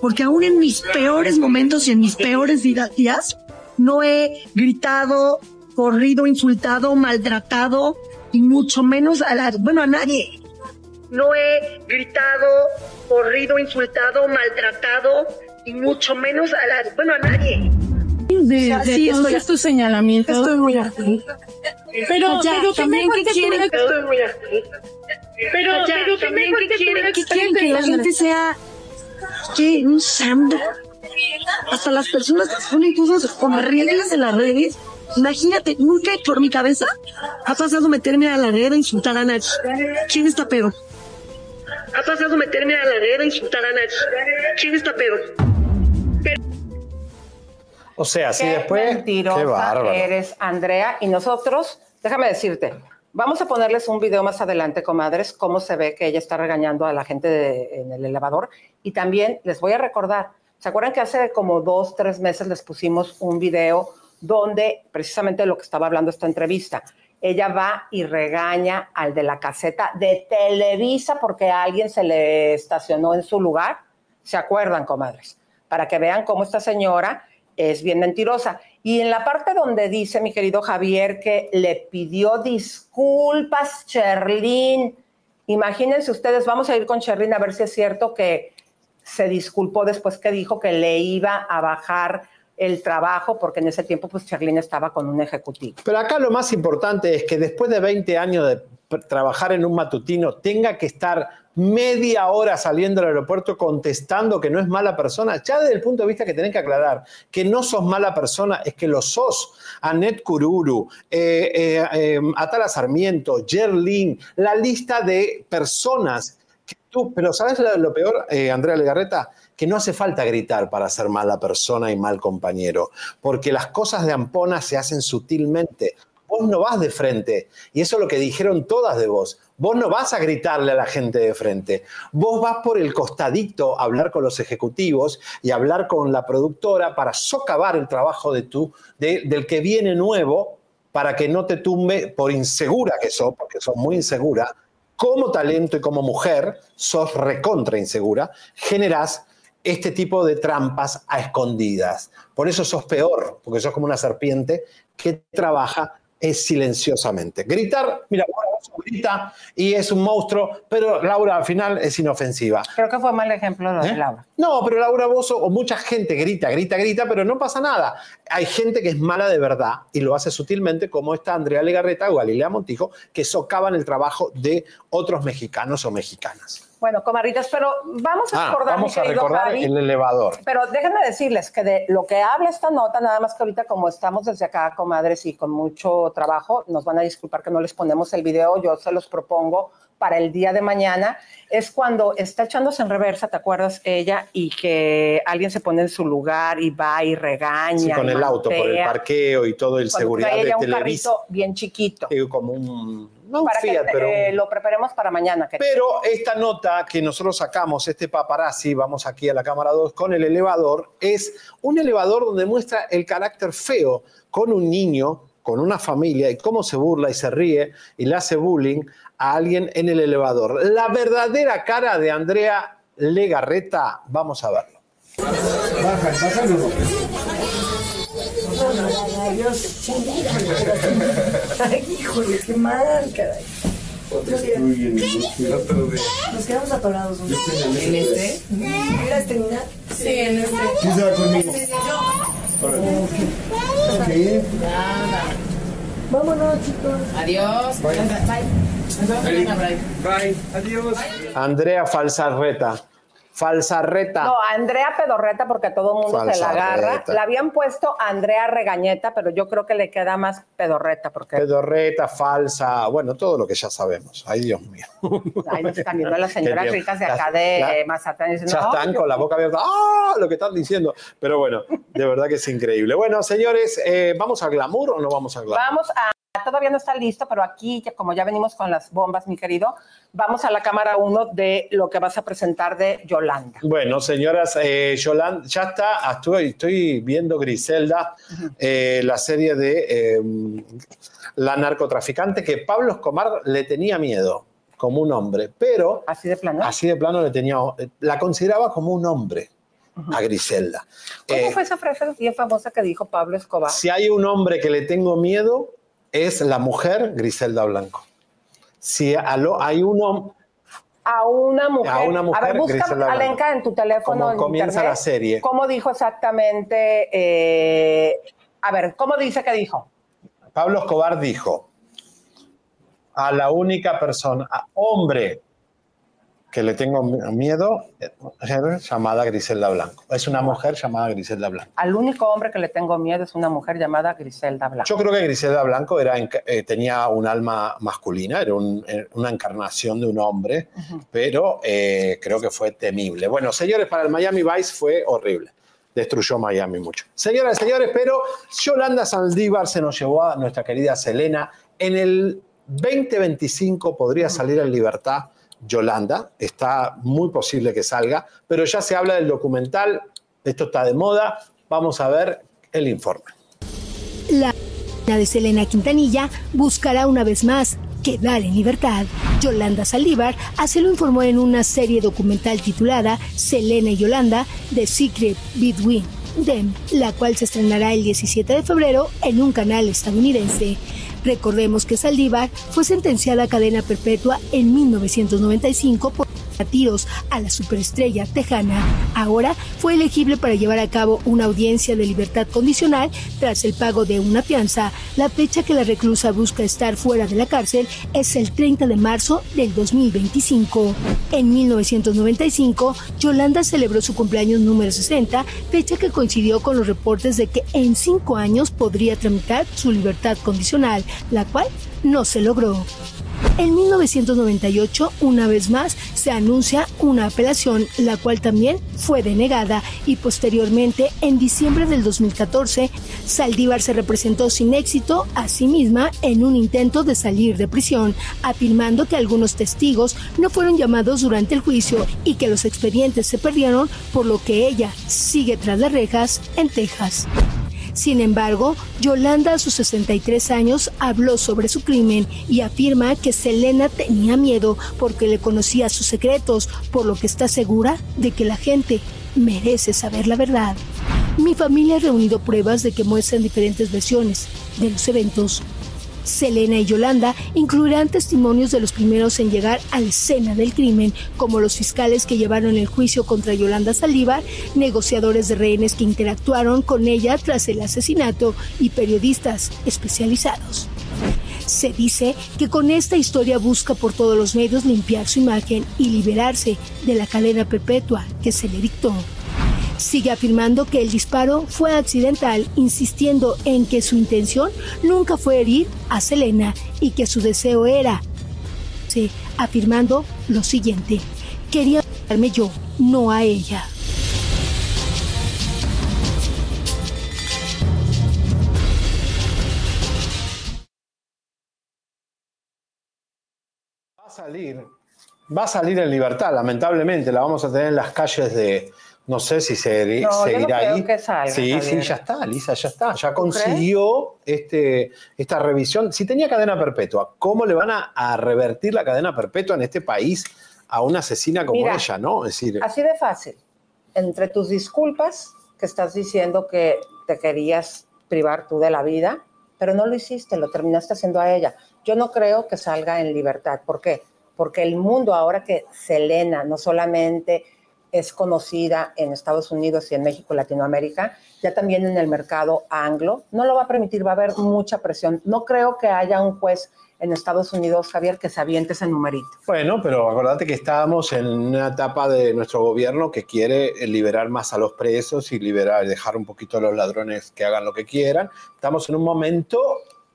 Porque aún en mis peores momentos y en mis peores día- días, no he gritado, corrido, insultado, maltratado, y mucho menos a la, bueno, a nadie. No he gritado, corrido, insultado, maltratado, y mucho menos a la, bueno, a nadie. De, O sea, de sí, todos estoy- estos señalamientos. Estoy muy harta. Pero, Ya, pero ¿qué también que que quieren, estoy muy. Pero, Ya, pero ¿qué también que quieren, que quieren que la gente sea que un santo. Hasta las personas que ponen cosas como reglas en las redes. Imagínate, nunca por mi cabeza ha pasado meterme a la red a insultar a nadie. ¿Quién está pedo? Ha pasado meterme a la red a insultar a nadie. ¿Quién está pedo? O sea, Qué después. mentirosa Qué bárbaro. eres, Andrea. Y nosotros, déjame decirte, vamos a ponerles un video más adelante, comadres, cómo se ve que ella está regañando a la gente de- en el elevador. Y también les voy a recordar, ¿se acuerdan que hace como dos, tres meses les pusimos un video donde precisamente lo que estaba hablando esta entrevista? Ella va y regaña al de la caseta de Televisa porque alguien se le estacionó en su lugar. ¿Se acuerdan, comadres? Para que vean cómo esta señora es bien mentirosa. Y en la parte donde dice mi querido Javier que le pidió disculpas, Cherlin, imagínense ustedes, vamos a ir con Cherlin a ver si es cierto que se disculpó después que dijo que le iba a bajar el trabajo, porque en ese tiempo pues Cherlin estaba con un ejecutivo. Pero acá lo más importante es que después de 20 años de trabajar en un matutino, tenga que estar media hora saliendo del aeropuerto contestando que no es mala persona. Ya desde el punto de vista que tenés que aclarar que no sos mala persona, es que lo sos. Anet Kururu, eh, eh, eh, Atala Sarmiento, Gerlin, la lista de personas que tú, pero ¿sabes lo, lo peor, eh, Andrea Legarreta? Que no hace falta gritar para ser mala persona y mal compañero, porque las cosas de Ampona se hacen sutilmente. Vos no vas de frente, y eso es lo que dijeron todas de vos. Vos no vas a gritarle a la gente de frente. Vos vas por el costadito a hablar con los ejecutivos y hablar con la productora para socavar el trabajo de tú, de- del que viene nuevo, para que no te tumbe por insegura que sos, porque sos muy insegura, como talento y como mujer, sos recontra insegura, generás este tipo de trampas a escondidas. Por eso sos peor, porque sos como una serpiente que trabaja es silenciosamente. Gritar, mira, grita y es un monstruo, pero Laura al final es inofensiva. Creo que fue mal ejemplo lo de ¿Eh? Laura. No, pero Laura Bozo o mucha gente grita, grita, grita, pero no pasa nada. Hay gente que es mala de verdad y lo hace sutilmente, como esta Andrea Legarreta o Galilea Montijo, que socavan el trabajo de otros mexicanos o mexicanas. Bueno, comadritas, pero vamos a Ah, recordar, vamos a querido recordar Javi, el elevador. Pero déjenme decirles que de lo que habla esta nota, nada más que ahorita como estamos desde acá, comadres, y con mucho trabajo, nos van a disculpar que no les ponemos el video, yo se los propongo para el día de mañana, es cuando está echándose en reversa, ¿te acuerdas? Ella, y que alguien se pone en su lugar y va y regaña. Sí, con el auto, por el parqueo y todo el seguridad de ella un Televisa. carrito bien chiquito. Como un, no para Fiat, que pero... eh, lo preparemos para mañana. querido. Pero esta nota que nosotros sacamos, este paparazzi, vamos aquí a la cámara 2 con el elevador, es un elevador donde muestra el carácter feo con un niño, con una familia y cómo se burla y se ríe y le hace bullying a alguien en el elevador. La verdadera cara de Andrea Legarreta, vamos a verlo. Baja, bájalo. Ay, híjole, qué mal, caray. Otro día. Nos quedamos atorados. ¿no? ¿En este? ¿Mira este niña? Sí, en este. ¿Quién se va conmigo? Ok. Vámonos, chicos. Adiós. Bye. Bye. Bye. Adiós. Andrea Falsarreta. Falsarreta. No, Andrea Pedorreta, porque todo el mundo se la agarra. La habían puesto Andrea Regañeta, pero yo creo que le queda más Pedorreta, porque Pedorreta, falsa, bueno, todo lo que ya sabemos. Ay, Dios mío. ahí nos están viendo las <laughs> señoras ricas de acá de la- Mazatlán. diciendo, Ya están "Ay, con la boca abierta. ¡Ah! Lo que están diciendo. Pero bueno, de verdad que es increíble. Bueno, señores, eh, ¿vamos al glamour o no vamos al glamour? Vamos a. Todavía no está listo, pero aquí, como ya venimos con las bombas, mi querido, vamos a la cámara uno de lo que vas a presentar de Yolanda. Bueno, señoras, eh, Yolanda, ya está, estoy, estoy viendo Griselda, eh, la serie de eh, La narcotraficante, que Pablo Escobar le tenía miedo como un hombre, pero... Así de plano. Así de plano le tenía, la consideraba como un hombre a Griselda. ¿Cómo Eh, fue esa frase bien famosa que dijo Pablo Escobar? Si hay un hombre que le tengo miedo, es la mujer Griselda Blanco. Si a lo- hay un hombre... A una mujer. A una mujer, ver, busca. Alenka, en tu teléfono. Como en comienza internet, la serie. ¿Cómo dijo exactamente? eh, a ver, ¿cómo dice que dijo? Pablo Escobar dijo a la única persona, a hombre que le tengo miedo, eh, llamada Griselda Blanco. Es una mujer llamada Griselda Blanco. Al único hombre que le tengo miedo es una mujer llamada Griselda Blanco. Yo creo que Griselda Blanco era, eh, tenía un alma masculina, era un- eh, una encarnación de un hombre, pero eh, creo que fue temible. Bueno, señores, para el Miami Vice fue horrible. Destruyó Miami mucho. Señoras y señores, pero Yolanda Saldívar se nos llevó a nuestra querida Selena. En el 2025 podría salir en libertad Yolanda. Está muy posible que salga, pero ya se habla del documental. Esto está de moda. Vamos a ver el informe. La de Selena Quintanilla buscará una vez más quedar en libertad. Yolanda Saldívar así lo informó en una serie documental titulada Selena y Yolanda, The Secret Between Them, la cual se estrenará el 17 de febrero en un canal estadounidense. Recordemos que Saldívar fue sentenciada a cadena perpetua en 1995 por a tiros a la superestrella tejana. Ahora fue elegible para llevar a cabo una audiencia de libertad condicional tras el pago de una fianza. La fecha que la reclusa busca estar fuera de la cárcel es el 30 de marzo del 2025. En 1995, Yolanda celebró su cumpleaños número 60, fecha que coincidió con los reportes de que en cinco años podría tramitar su libertad condicional, la cual no se logró. En 1998, una vez más, se anuncia una apelación, la cual también fue denegada y posteriormente, en diciembre del 2014, Saldívar se representó sin éxito a sí misma en un intento de salir de prisión, afirmando que algunos testigos no fueron llamados durante el juicio y que los expedientes se perdieron, por lo que ella sigue tras las rejas en Texas. Sin embargo, Yolanda a sus 63 años habló sobre su crimen y afirma que Selena tenía miedo porque le conocía sus secretos, por lo que está segura de que la gente merece saber la verdad. Mi familia ha reunido pruebas de que muestran diferentes versiones de los eventos. Selena y Yolanda incluirán testimonios de los primeros en llegar a la escena del crimen, como los fiscales que llevaron el juicio contra Yolanda Saldívar, negociadores de rehenes que interactuaron con ella tras el asesinato y periodistas especializados. Se dice que con esta historia busca por todos los medios limpiar su imagen y liberarse de la cadena perpetua que se le dictó. Sigue afirmando que el disparo fue accidental, insistiendo en que su intención nunca fue herir a Selena y que su deseo era, sí, afirmando lo siguiente, quería darme yo, no a ella. Va a salir, va a salir en libertad, lamentablemente, la vamos a tener en las calles de, no sé si se, No, yo no seguirá creo ahí. que salga, sí, sí, ya está, Lisa, ya está, ya consiguió este, esta revisión. Si tenía cadena perpetua, ¿cómo le van a, a revertir la cadena perpetua en este país a una asesina como Mira, ella, no? Es decir, Así de fácil. Entre tus disculpas, que estás diciendo que te querías privar tú de la vida, pero no lo hiciste, lo terminaste haciendo a ella. Yo no creo que salga en libertad. ¿Por qué? Porque el mundo, ahora que Selena no solamente es conocida en Estados Unidos y en México Latinoamérica, ya también en el mercado anglo, no lo va a permitir, va a haber mucha presión. No creo que haya un juez en Estados Unidos, Javier, que se aviente ese numerito. Bueno, pero acordate que estábamos en una etapa de nuestro gobierno que quiere liberar más a los presos y liberar, dejar un poquito a los ladrones que hagan lo que quieran. Estamos en un momento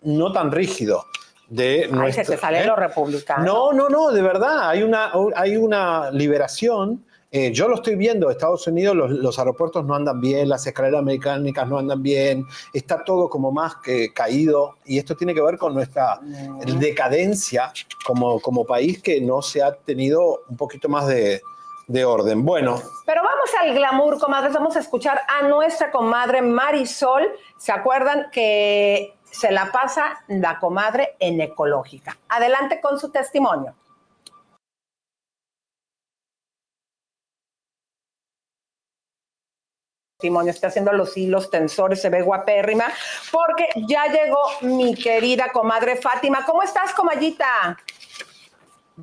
no tan rígido de Ay, nuestro. se te salen ¿eh? los republicanos. No, no, no, de verdad, hay una, hay una liberación. Eh, yo lo estoy viendo, Estados Unidos los, los aeropuertos no andan bien, las escaleras mecánicas no andan bien, está todo como más que caído y esto tiene que ver con nuestra decadencia como, como país que no se ha tenido un poquito más de, de orden. Bueno, Pero vamos al glamour, comadres. Vamos a escuchar a nuestra comadre Marisol. ¿Se acuerdan que se la pasa la comadre en ecológica? Adelante con su testimonio. Testimonio, está haciendo los hilos tensores, se ve guapérrima, porque ya llegó mi querida comadre Fátima. ¿Cómo estás, comayita?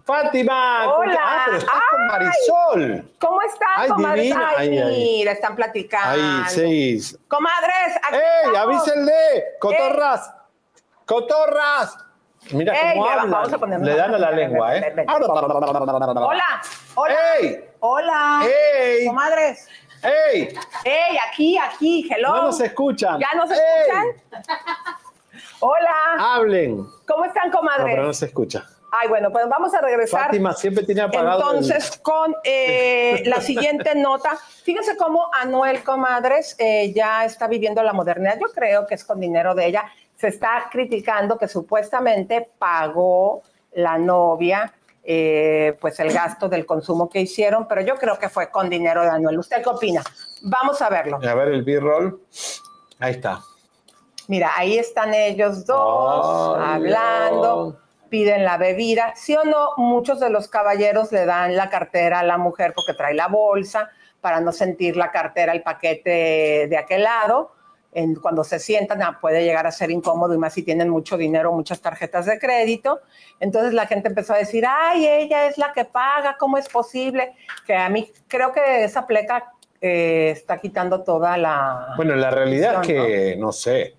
Fátima, Hola. ah, pero estás con Ay. Marisol. ¿Cómo estás, Ay, comadres? divina. Ay, Ay, ay. mira, están platicando. Ahí, seis. Comadres, aquí ¡Ey, estamos. avísenle! ¡Cotorras! ¡Cotorras! Mira Ey, cómo hablan. vamos a Le dan a la lengua, ¿eh? Hola, hola. ¡Ey! Hola. ¡Ey! Comadres. ¡Ey! ¡Ey, aquí, aquí! ¡Hello! No nos escuchan. ¿Ya nos escuchan? Hola. ¡Hablen! ¿Cómo están, No, comadres? pero no se escucha. Ay, bueno, pues vamos a regresar. Fátima siempre tiene apagado el- Entonces, con eh, la siguiente <laughs> nota, fíjense cómo Anuel Comadres eh, ya está viviendo la modernidad. Yo creo que es con dinero de ella. Se está criticando que supuestamente pagó la novia eh, pues el gasto del consumo que hicieron, pero yo creo que fue con dinero de Anuel. ¿Usted qué opina? Vamos a verlo. A ver el B-roll. Ahí está. Mira, ahí están ellos dos hablando, piden la bebida. Sí o no, muchos de los caballeros le dan la cartera a la mujer porque trae la bolsa para no sentir la cartera, el paquete de aquel lado. En- cuando se sientan ah, puede llegar a ser incómodo y más si tienen mucho dinero, muchas tarjetas de crédito. Entonces la gente empezó a decir, ay, ella es la que paga, ¿cómo es posible? Que a mí creo que esa pleca eh, está quitando toda la... Bueno, la realidad es que, no sé,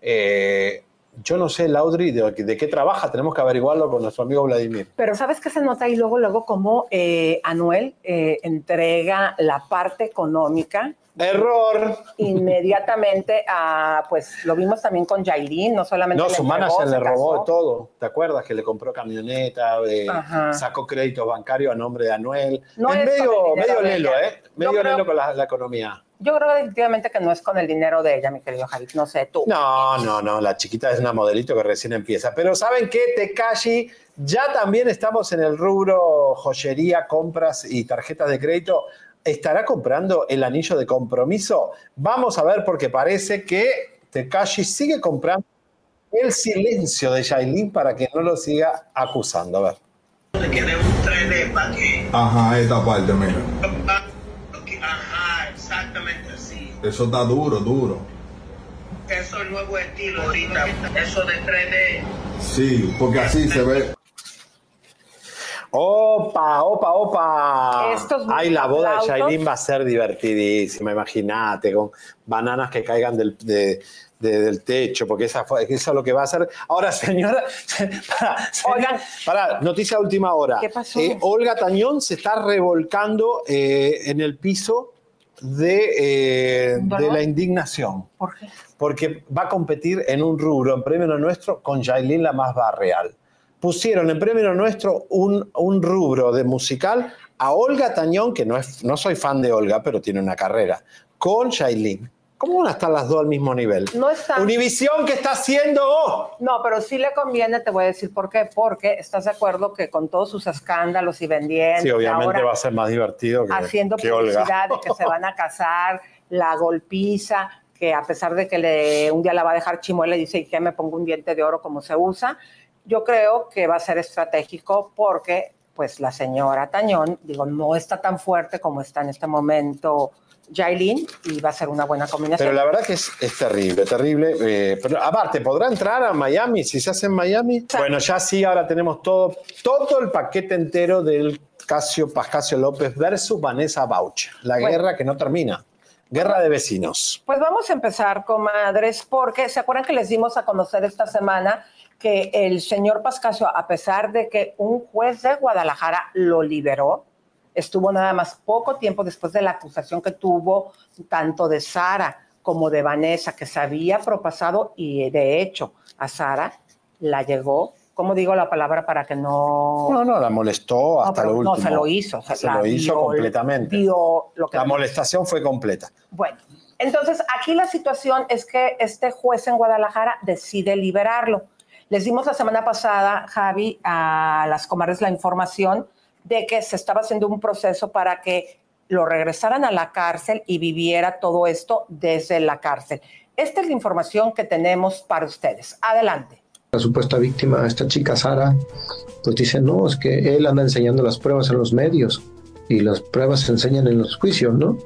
eh, yo no sé, Laudri, de, de qué trabaja, tenemos que averiguarlo con nuestro amigo Vladimir. Pero ¿sabes qué se nota ahí luego, luego cómo eh, Anuel entrega la parte económica? Error. Inmediatamente a, pues lo vimos también con Jairín, no solamente No, su manager se le robó de todo. ¿Te acuerdas que le compró camioneta, eh, sacó créditos bancarios a nombre de Anuel? No es es medio, medio lelo. ¿eh? Medio creo- lelo con la, la economía. Yo creo definitivamente que no es con el dinero de ella, mi querido Javi, no sé, tú. No, no, no, la chiquita es una modelito que recién empieza. Pero ¿saben qué? Tekashi, ya también estamos en el rubro joyería, compras y tarjetas de crédito. ¿Estará comprando el anillo de compromiso? Vamos a ver porque parece que Tekashi sigue comprando el silencio de Yailin para que no lo siga acusando. A ver. Ajá, esta parte, mira. Ajá, exactamente así. Eso está duro, duro. Eso es el nuevo estilo ahorita. Eso de 3D. Sí, porque así se ve. Opa, opa, opa. Estos Ay, la boda de. Shailene va a ser divertidísima, imagínate, con bananas que caigan del, de- de- del techo, porque esa fue- eso es lo que va a hacer. Ahora, señora, <laughs> para, Oigan. para, noticia de última hora. ¿Qué pasó? Eh, Olga Tañón se está revolcando eh, en el piso de, eh, la indignación. ¿Por qué? Porque va a competir en un rubro, en premio nuestro, con Yailin la más barreal. Pusieron en premio nuestro un, un rubro de musical a Olga Tañón, que no, es, no soy fan de Olga, pero tiene una carrera, con Yailin. ¿Cómo van a estar las dos al mismo nivel? No está. Univisión, ¿qué está haciendo? No, pero sí le conviene, te voy a decir por qué. Porque estás de acuerdo que con todos sus escándalos y vendiendo, Sí, obviamente ahora va a ser más divertido que, haciendo que Olga. publicidad de que se van a casar, la golpiza, que a pesar de que le, un día la va a dejar chimuela, dice, y que me pongo un diente de oro como se usa, yo creo que va a ser estratégico porque pues la señora Tañón, digo, no está tan fuerte como está en este momento Jailin y va a ser una buena combinación. Pero la verdad que es, es terrible, terrible. eh, pero aparte, ¿podrá entrar a Miami si se hace en Miami? Bueno, ya sí, ahora tenemos todo, todo el paquete entero del Casio Pascasio López versus Vanessa Bauch. La Bueno. guerra que no termina. Guerra de vecinos. Pues vamos a empezar, comadres, porque se acuerdan que les dimos a conocer esta semana que el señor Pascasio, a pesar de que un juez de Guadalajara lo liberó, estuvo nada más poco tiempo después de la acusación que tuvo tanto de Sara como de Vanessa, que se había propasado y de hecho a Sara la llegó, ¿cómo digo la palabra para que no... No, no, la molestó No, hasta pero lo último. no, se lo hizo. o sea, Se la lo hizo completamente. lo que La molestación fue completa. bueno, entonces aquí la situación es que este juez en Guadalajara decide liberarlo. Les dimos la semana pasada, Javi, a las comadres la información de que se estaba haciendo un proceso para que lo regresaran a la cárcel y viviera todo esto desde la cárcel. Esta es la información que tenemos para ustedes. Adelante. La supuesta víctima, esta chica Sara, pues dice, no, es que él anda enseñando las pruebas en los medios y las pruebas se enseñan en los juicios, ¿no?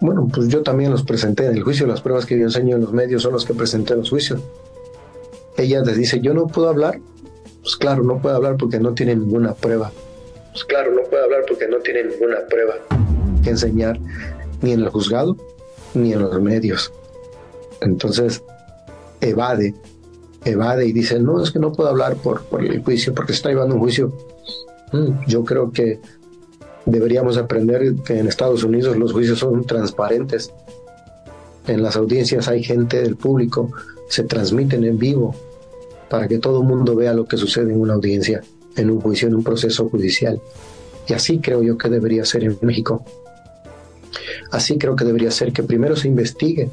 Bueno, pues yo también los presenté en el juicio, las pruebas que yo enseño en los medios son las que presenté en los juicios. Ella les dice, yo no puedo hablar. Pues claro, no puede hablar porque no tiene ninguna prueba. Pues claro, no puede hablar porque no tiene ninguna prueba que enseñar ni en el juzgado ni en los medios. Entonces, evade, evade y dice, no, es que no puedo hablar por, por el juicio, porque está llevando un juicio. Mm, Yo creo que deberíamos aprender que en Estados Unidos los juicios son transparentes. En las audiencias hay gente del público, se transmiten en vivo para que todo el mundo vea lo que sucede en una audiencia, en un juicio, en un proceso judicial. Y así creo yo que debería ser en México. Así creo que debería ser que primero se investigue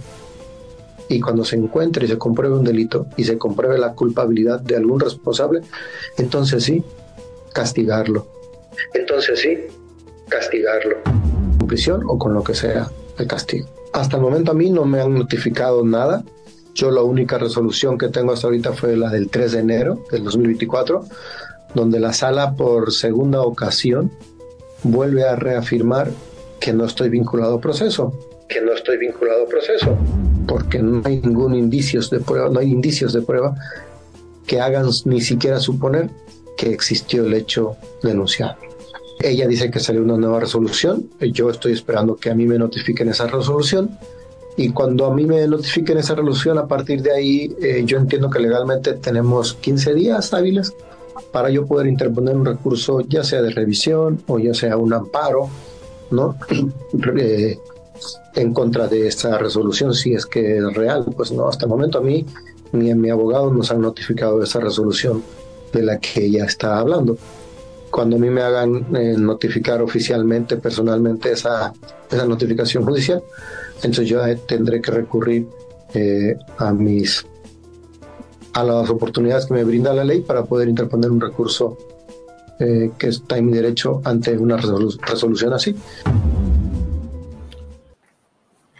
y cuando se encuentre y se compruebe un delito y se compruebe la culpabilidad de algún responsable, entonces sí, castigarlo. Entonces sí, castigarlo. Con prisión o con lo que sea el castigo. Hasta el momento a mí no me han notificado nada. Yo la única resolución que tengo hasta ahorita fue la del 3 de enero del 2024, donde la sala por segunda ocasión vuelve a reafirmar que no estoy vinculado a proceso. Que no estoy vinculado a proceso. Porque no hay ningún indicios de prueba, no hay indicios de prueba que hagan ni siquiera suponer que existió el hecho denunciado. Ella dice que salió una nueva resolución. Yo estoy esperando que a mí me notifiquen esa resolución. Y cuando a mí me notifiquen esa resolución, a partir de ahí, eh, yo entiendo que legalmente tenemos 15 días hábiles para yo poder interponer un recurso, ya sea de revisión o ya sea un amparo, ¿no? <clears throat> Eh, en contra de esta resolución, si es que es real. Pues no, hasta el momento a mí ni a mi abogado nos han notificado esa resolución de la que ella está hablando. Cuando a mí me hagan eh, notificar oficialmente, personalmente, esa, esa notificación judicial, entonces yo tendré que recurrir eh, a mis a las oportunidades que me brinda la ley para poder interponer un recurso eh, que está en mi derecho ante una resolu- resolución así.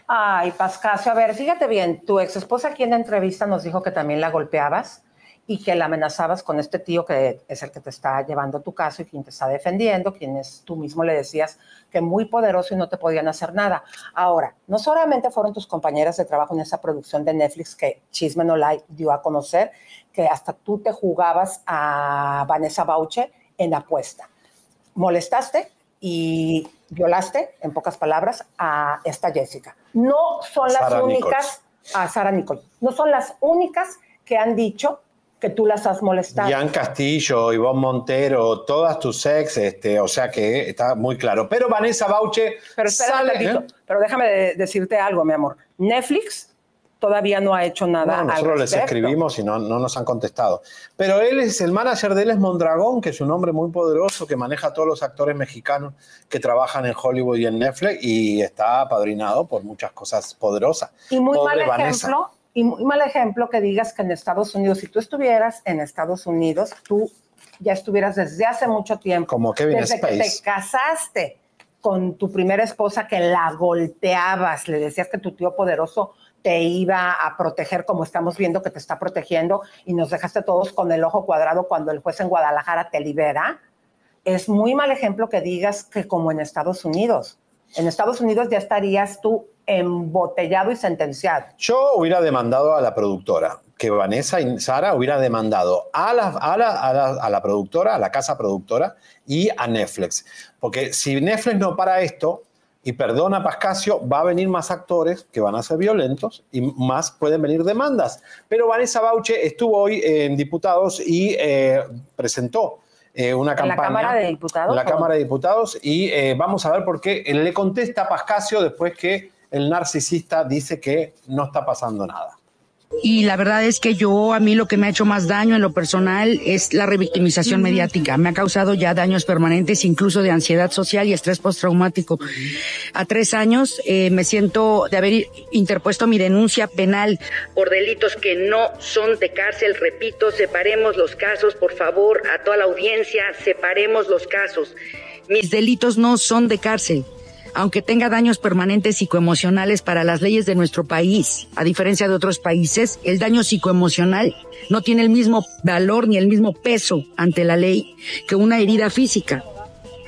Ay, Pascasio, a ver, fíjate bien, tu ex esposa aquí en la entrevista nos dijo que también la golpeabas y que la amenazabas con este tío que es el que te está llevando tu caso y quien te está defendiendo, quien es, tú mismo le decías que muy poderoso y no te podían hacer nada. Ahora, no solamente fueron tus compañeras de trabajo en esa producción de Netflix que Chisme No Like dio a conocer, que hasta tú te jugabas a Vanessa Bauche en apuesta. Molestaste y violaste, en pocas palabras, a esta Jessica. No son las Sara únicas, a Sara Nicole, no son las únicas que han dicho que tú las has molestado. Ian Castillo, Ivonne Montero, todas tus ex, este, o sea que está muy claro. Pero Vanessa Bauche Pero sale- ¿eh? pero déjame de- decirte algo, mi amor. Netflix todavía no ha hecho nada No, al nosotros les escribimos y no, no nos han contestado. Pero él es el manager de él es Mondragón, que es un hombre muy poderoso que maneja a todos los actores mexicanos que trabajan en Hollywood y en Netflix y está apadrinado por muchas cosas poderosas. Y muy Pobre mal Vanessa. Y muy mal ejemplo que digas que en Estados Unidos, si tú estuvieras en Estados Unidos, tú ya estuvieras desde hace mucho tiempo. Como Kevin desde que Space. te casaste con tu primera esposa que la golpeabas, le decías que tu tío poderoso te iba a proteger como estamos viendo que te está protegiendo y nos dejaste todos con el ojo cuadrado cuando el juez en Guadalajara te libera. Es muy mal ejemplo que digas que como en Estados Unidos. En Estados Unidos ya estarías tú embotellado y sentenciado. Yo hubiera demandado a la productora, que Vanessa y Sara hubiera demandado a la, a la, a la- a la productora, a la casa productora y a Netflix. Porque si Netflix no para esto y perdona Pascasio, va a venir más actores que van a ser violentos y más pueden venir demandas. Pero Vanessa Bauche estuvo hoy en Diputados y eh, presentó eh, una ¿En la campaña. Cámara de Diputados? La. Cámara de Diputados y eh, vamos a ver por qué le contesta a Pascasio después que el narcisista dice que no está pasando nada. Y la verdad es que yo, a mí lo que me ha hecho más daño en lo personal es la revictimización mediática. Me ha causado ya daños permanentes, incluso de ansiedad social y estrés postraumático. A tres años eh, me siento de haber interpuesto mi denuncia penal por delitos que no son de cárcel. Repito, separemos los casos, por favor, a toda la audiencia, separemos los casos. Mis delitos no son de cárcel aunque tenga daños permanentes psicoemocionales para las leyes de nuestro país, a diferencia de otros países, el daño psicoemocional no tiene el mismo valor ni el mismo peso ante la ley que una herida física.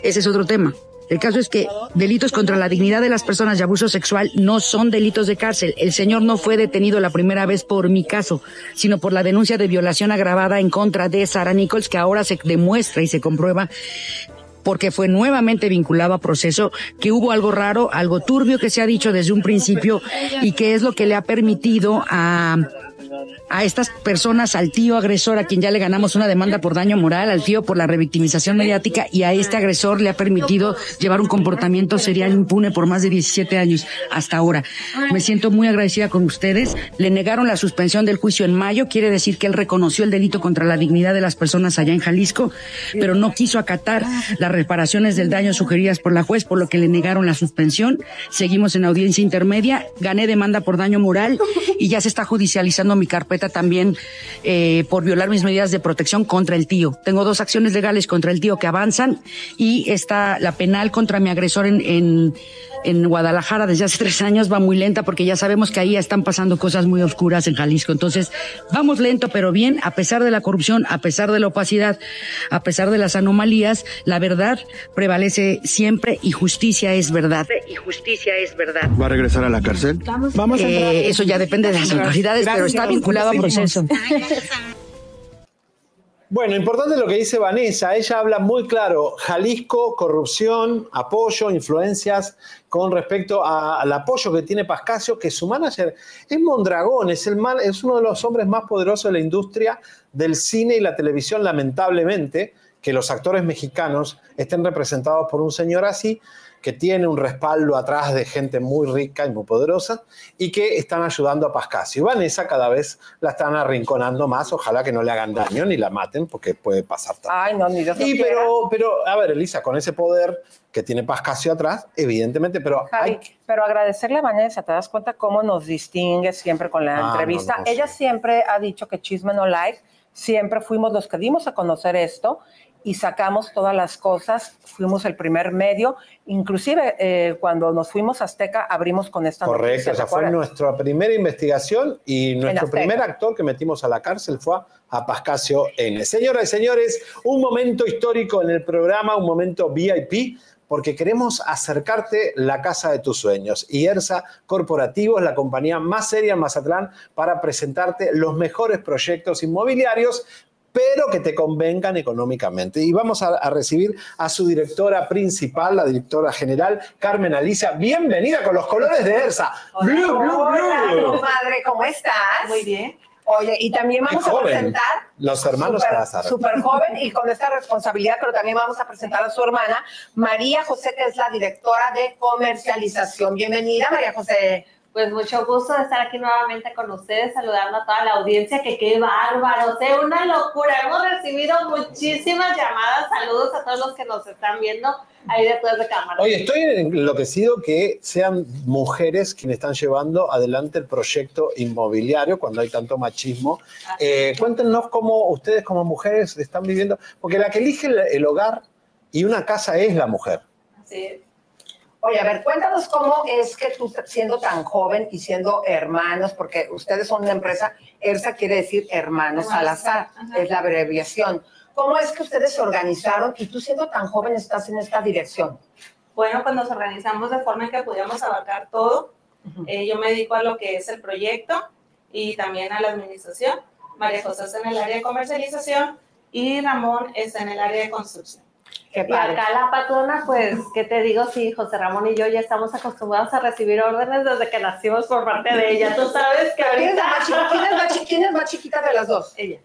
Ese es otro tema. El caso es que delitos contra la dignidad de las personas y abuso sexual no son delitos de cárcel. El señor no fue detenido la primera vez por mi caso, sino por la denuncia de violación agravada en contra de Sara Nichols, que ahora se demuestra y se comprueba porque fue nuevamente vinculado a proceso, que hubo algo raro, algo turbio que se ha dicho desde un principio y que es lo que le ha permitido a a estas personas, al tío agresor, a quien ya le ganamos una demanda por daño moral, al tío por la revictimización mediática y a este agresor le ha permitido llevar un comportamiento serial impune por más de 17 años hasta ahora. Me siento muy agradecida con ustedes. Le negaron la suspensión del juicio en mayo, quiere decir que él reconoció el delito contra la dignidad de las personas allá en Jalisco, pero no quiso acatar las reparaciones del daño sugeridas por la juez, por lo que le negaron la suspensión. Seguimos en audiencia intermedia, gané demanda por daño moral y ya se está judicializando mi carpeta también eh, por violar mis medidas de protección contra el tío. Tengo dos acciones legales contra el tío que avanzan y está la penal contra mi agresor en, en, en Guadalajara desde hace <laughs> tres años va muy lenta porque ya sabemos que ahí están pasando cosas muy oscuras en Jalisco. Entonces, vamos lento pero bien, a pesar de la corrupción, a pesar de la opacidad, a pesar de las anomalías, la verdad prevalece siempre y justicia es verdad. Y justicia es verdad. ¿Va a regresar a la cárcel? Vamos eso ya depende de las autoridades, pero está vinculado a proceso. Bueno, importante lo que dice Vanessa. Ella habla muy claro. Jalisco, corrupción, apoyo, influencias con respecto a- al apoyo que tiene Pascasio, que su manager es Mondragón, es, el mal- es uno de los hombres más poderosos de la industria del cine y la televisión, lamentablemente, que los actores mexicanos estén representados por un señor así, que tiene un respaldo atrás de gente muy rica y muy poderosa y que están ayudando a Pascasio. Y Vanessa cada vez la están arrinconando más, ojalá que no le hagan daño ni la maten, porque puede pasar también. Ay, no, ni Dios Y pero, pero, a ver, Elisa, con ese poder que tiene Pascasio atrás, evidentemente, pero Javi, pero agradecerle a Vanessa, ¿te das cuenta cómo nos distingue siempre con la Ah, entrevista? no, no, Ella siempre ha dicho que Chisme No Life, siempre fuimos los que dimos a conocer esto y sacamos todas las cosas. Fuimos el primer medio, inclusive eh, cuando nos fuimos a Azteca abrimos con esta Correcto, noticia, esa fue ¿recuerdan? nuestra primera investigación y nuestro primer actor que metimos a la cárcel fue a Pascasio N. Señoras y señores, un momento histórico en el programa, un momento VIP, porque queremos acercarte la casa de tus sueños. Y ERSA Corporativo es la compañía más seria en Mazatlán para presentarte los mejores proyectos inmobiliarios pero que te convengan económicamente. Y vamos a, a recibir a su directora principal, la directora general, Carmen Alicia. Bienvenida con los colores de ERSA. Blue, blue, Hola, blue. comadre, ¿cómo estás? Muy bien. Oye, y también vamos a joven. presentar Los hermanos. Súper joven y con esta responsabilidad, pero también vamos a presentar a su hermana, María José, que es la directora de comercialización. Bienvenida, María José. Pues mucho gusto de estar aquí nuevamente con ustedes, saludando a toda la audiencia, que qué bárbaro, o sea, una locura. Hemos recibido muchísimas llamadas, saludos a todos los que nos están viendo ahí detrás de cámara. Oye, estoy enloquecido que sean mujeres quienes están llevando adelante el proyecto inmobiliario cuando hay tanto machismo. Eh, cuéntenos cómo ustedes como mujeres están viviendo, porque la que elige el, el hogar y una casa es la mujer. Sí. Oye, a ver, cuéntanos cómo es que tú, siendo tan joven y siendo hermanos, porque ustedes son una empresa, ERSA quiere decir hermanos Salazar, ajá. es la abreviación. ¿Cómo es que ustedes se organizaron y tú siendo tan joven estás en esta dirección? Bueno, pues nos organizamos de forma en que pudiéramos abarcar todo. Eh, yo me dedico a lo que es el proyecto y también a la administración. María José está en el área de comercialización y Ramón está en el área de construcción. Qué y padre. acá la patrona, pues, ¿qué te digo? Sí, José Ramón y yo ya estamos acostumbrados a recibir órdenes desde que nacimos por parte de ella. Tú sabes que ¿Quién es la ahorita... más chiquita? ¿Quién es la quién es más chiquita de las dos? Ella.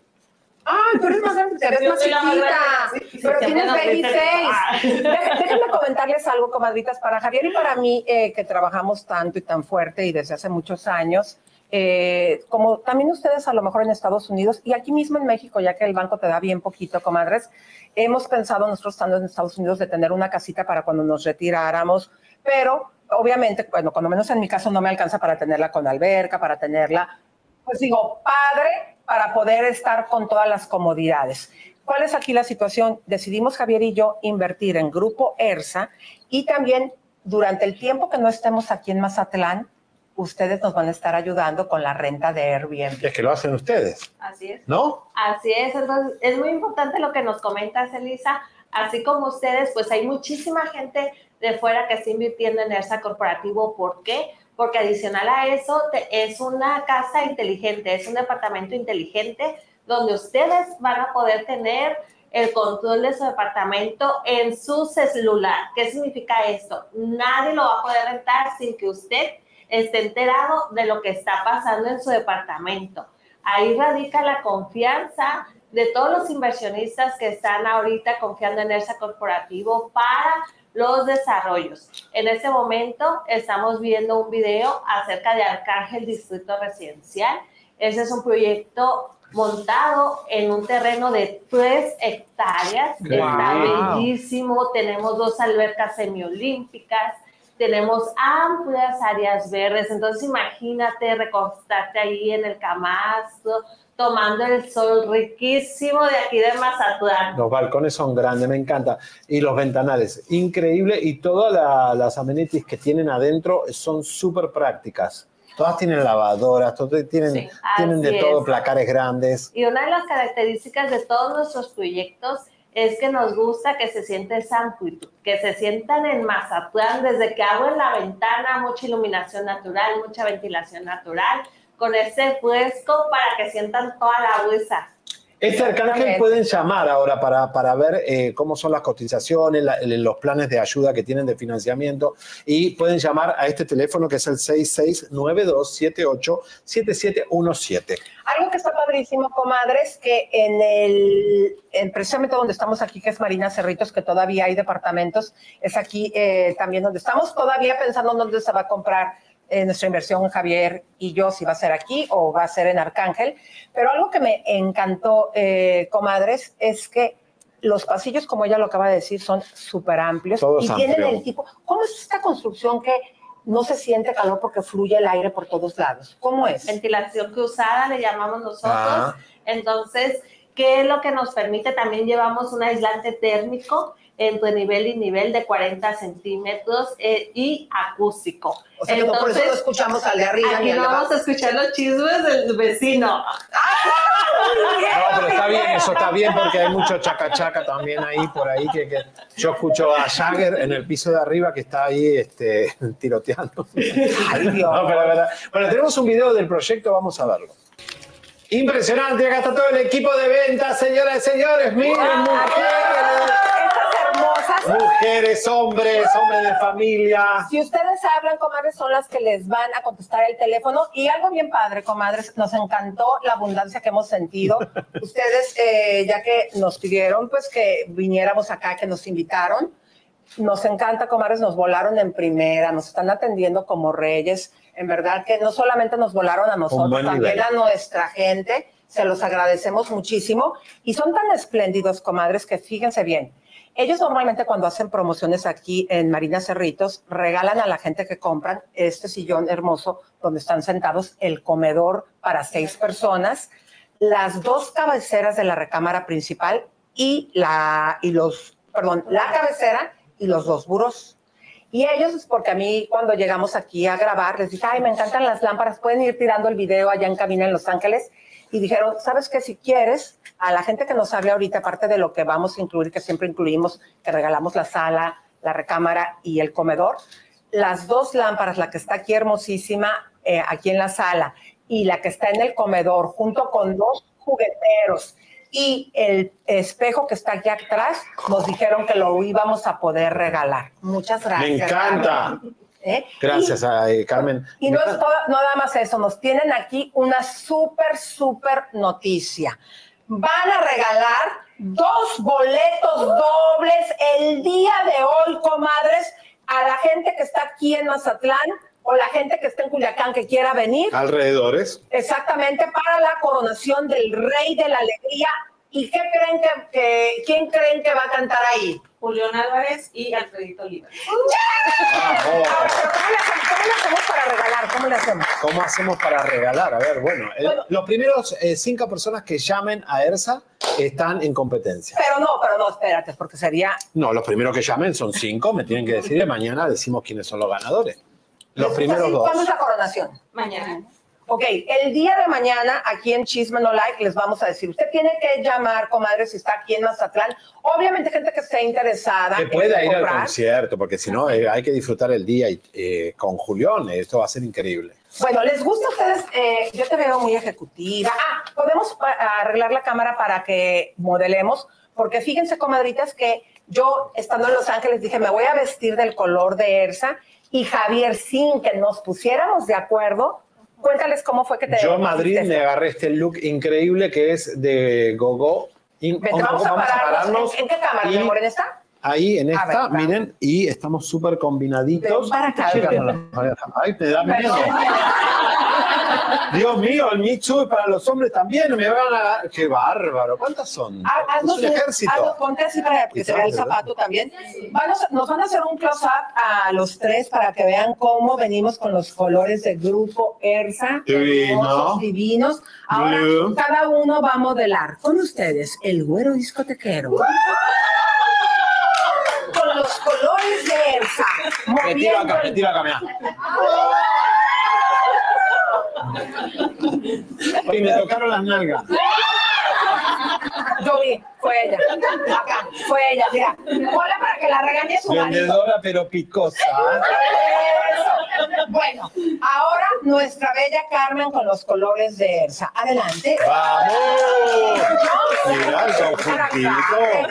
Ay, tú eres más grande, te ves más chiquita. sí, pero sí, tienes apenas baby 20. face. Dé- Déjenme comentarles algo, comadritas, para Javier y para mí, eh, que trabajamos tanto y tan fuerte y desde hace muchos años. Eh, como también ustedes a lo mejor en Estados Unidos y aquí mismo en México, ya que el banco te da bien poquito, comadres, hemos pensado nosotros estando en Estados Unidos de tener una casita para cuando nos retiráramos, pero obviamente, bueno, cuando menos en mi caso no me alcanza para tenerla con alberca, para tenerla, pues digo, padre, para poder estar con todas las comodidades. ¿Cuál es aquí la situación? Decidimos Javier y yo invertir en Grupo ERSA y también durante el tiempo que no estemos aquí en Mazatlán, ustedes nos van a estar ayudando con la renta de Airbnb. Es que lo hacen ustedes, Así es. ¿no? Así es, entonces es muy importante lo que nos comentas, Elisa. Así como ustedes, pues hay muchísima gente de fuera que está invirtiendo en ERSA corporativo. ¿Por qué? Porque adicional a eso, te- es una casa inteligente, es un departamento inteligente donde ustedes van a poder tener el control de su departamento en su celular. ¿Qué significa esto? Nadie lo va a poder rentar sin que usted esté enterado de lo que está pasando en su departamento. Ahí radica la confianza de todos los inversionistas que están ahorita confiando en ERSA Corporativo para los desarrollos. En este momento estamos viendo un video acerca de Arcángel Distrito Residencial. Ese es un proyecto montado en un terreno de tres hectáreas. Qué Está wow. bellísimo. Tenemos dos albercas semiolímpicas tenemos amplias áreas verdes, entonces imagínate recostarte ahí en el camastro, tomando el sol riquísimo de aquí de Mazatlán. Los balcones son grandes, me encanta. Y los ventanales, increíble. Y todas la- las amenities que tienen adentro son súper prácticas. Todas tienen lavadoras, todas tienen, Sí, tienen de así todo, es. placares grandes. Y una de las características de todos nuestros proyectos es que nos gusta que se siente esa amplitud, que se sientan en Mazatlán desde que abren la ventana, mucha iluminación natural, mucha ventilación natural, con ese fresco para que sientan toda la brisa. Este arcángel pueden llamar ahora para, para ver eh, cómo son las cotizaciones, la- los planes de ayuda que tienen de financiamiento y pueden llamar a este teléfono que es el 6692787717. Algo que está padrísimo, comadres, que en el, en precisamente donde estamos aquí, que es Marina Cerritos, que todavía hay departamentos, es aquí eh, también donde estamos todavía pensando en dónde se va a comprar eh, nuestra inversión, Javier y yo, si va a ser aquí o va a ser en Arcángel. Pero algo que me encantó, eh, comadres, es que los pasillos, como ella lo acaba de decir, son súper amplios Todo y tienen el tipo. ¿Cómo es esta construcción que no se siente calor porque fluye el aire por todos lados? ¿Cómo es? Ventilación cruzada le llamamos nosotros. Ah. Entonces, que es lo que nos permite, también llevamos un aislante térmico entre nivel y nivel de 40 centímetros eh, y acústico. O sea, que por eso no escuchamos al de arriba Aquí no vamos a escuchar los chismes del vecino. <laughs> No, pero está bien, eso está bien porque hay mucho chacachaca también ahí por ahí que, que- yo escucho a Jagger en el piso de arriba que está ahí este, <laughs> tiroteando. No, pero. Bueno, tenemos un video del proyecto, vamos a verlo. Impresionante, acá está todo el equipo de ventas, señoras y señores, miren, mujeres, mujeres, hombres, hombres de familia. Si ustedes hablan, comadres, son las que les van a contestar el teléfono. Y algo bien padre, comadres, nos encantó la abundancia que hemos sentido. <laughs> ustedes, eh, ya que nos pidieron, pues que viniéramos acá, que nos invitaron. Nos encanta, comadres, nos volaron en primera, nos están atendiendo como reyes. En verdad que no solamente nos volaron a nosotros, también a nuestra gente. Se los agradecemos muchísimo. Y son tan espléndidos, comadres, que fíjense bien. Ellos normalmente cuando hacen promociones aquí en Marina Cerritos, regalan a la gente que compran este sillón hermoso donde están sentados, el comedor para seis personas, las dos cabeceras de la recámara principal y la, y los, perdón, la cabecera y los dos buros. Y ellos, porque a mí cuando llegamos aquí a grabar, les dije, ay, me encantan las lámparas, pueden ir tirando el video allá en cabina en Los Ángeles. Y dijeron, ¿sabes qué? Si quieres, a la gente que nos hable ahorita, aparte de lo que vamos a incluir, que siempre incluimos, que regalamos la sala, la recámara y el comedor, las dos lámparas, la que está aquí hermosísima, eh, aquí en la sala, y la que está en el comedor, junto con dos jugueteros y el espejo que está aquí atrás, nos dijeron que lo íbamos a poder regalar. Muchas gracias. Me encanta. ¿Eh? Gracias a eh, Carmen. Y no es todo- no nada más eso, nos tienen aquí una súper, súper noticia. Van a regalar dos boletos dobles el día de hoy, comadres, a la gente que está aquí en Mazatlán o la gente que está en Culiacán que quiera venir. Alrededores. Exactamente, para la coronación del Rey de la Alegría. ¿Y qué creen que, que- quién creen que va a cantar ahí? Julián Álvarez y Alfredito Oliva. ¿Cómo le hacemos, cómo le hacemos para regalar? ¿Cómo le hacemos? ¿Cómo hacemos para regalar? A ver, bueno, el- los primeros eh, cinco personas que llamen a ERSA están en competencia. Pero no, pero no, espérate, porque sería No, los primeros que llamen son cinco, me tienen que decir y mañana decimos quiénes son los ganadores. Los primeros dos. ¿Cuándo es la coronación? Mañana. Ok, el día de mañana aquí en Chisme No Like les vamos a decir, usted tiene que llamar, comadre, si está aquí en Mazatlán. Obviamente gente que esté interesada. Que pueda ir al concierto, porque si no, eh, hay que disfrutar el día y, eh, con Julián. Esto va a ser increíble. Bueno, ¿les gusta a ustedes? Eh, yo te veo muy ejecutiva. Ah, podemos pa- arreglar la cámara para que modelemos, porque fíjense, comadritas, que yo estando en Los Ángeles dije, me voy a vestir del color de Ersa y Javier, sin que nos pusiéramos de acuerdo, cuéntales cómo fue que te Yo en Madrid me agarré este look increíble que es de gogo. Y Vente, vamos, a pararnos. ¿En, en qué cámara, y amor, en esta? Ahí en A esta, ver, miren, y estamos súper combinaditos. Para acá, Ay, me da miedo. Dios mío, el Too para los hombres también. Me van a... Qué bárbaro. ¿Cuántas son? Ah, es haznos un ejército. haznos- ponte así para que se vea el zapato también. Vamos a- nos van a hacer un close-up a los tres para que vean cómo venimos con los colores del grupo ERSA. Divino. Divinos. Ahora Blue. cada uno va a modelar con ustedes el güero discotequero. Con los colores de ERSA. Me tiro acá, me tiro acá. Y me tocaron las nalgas. Yo vi, fue ella. Acá, fue ella, mira. Hola para que la regañe su marido. Vendedora pero picosa. Eso. Bueno, ahora nuestra bella Carmen con los colores de Ersa. Adelante. ¡Vamos! Mira.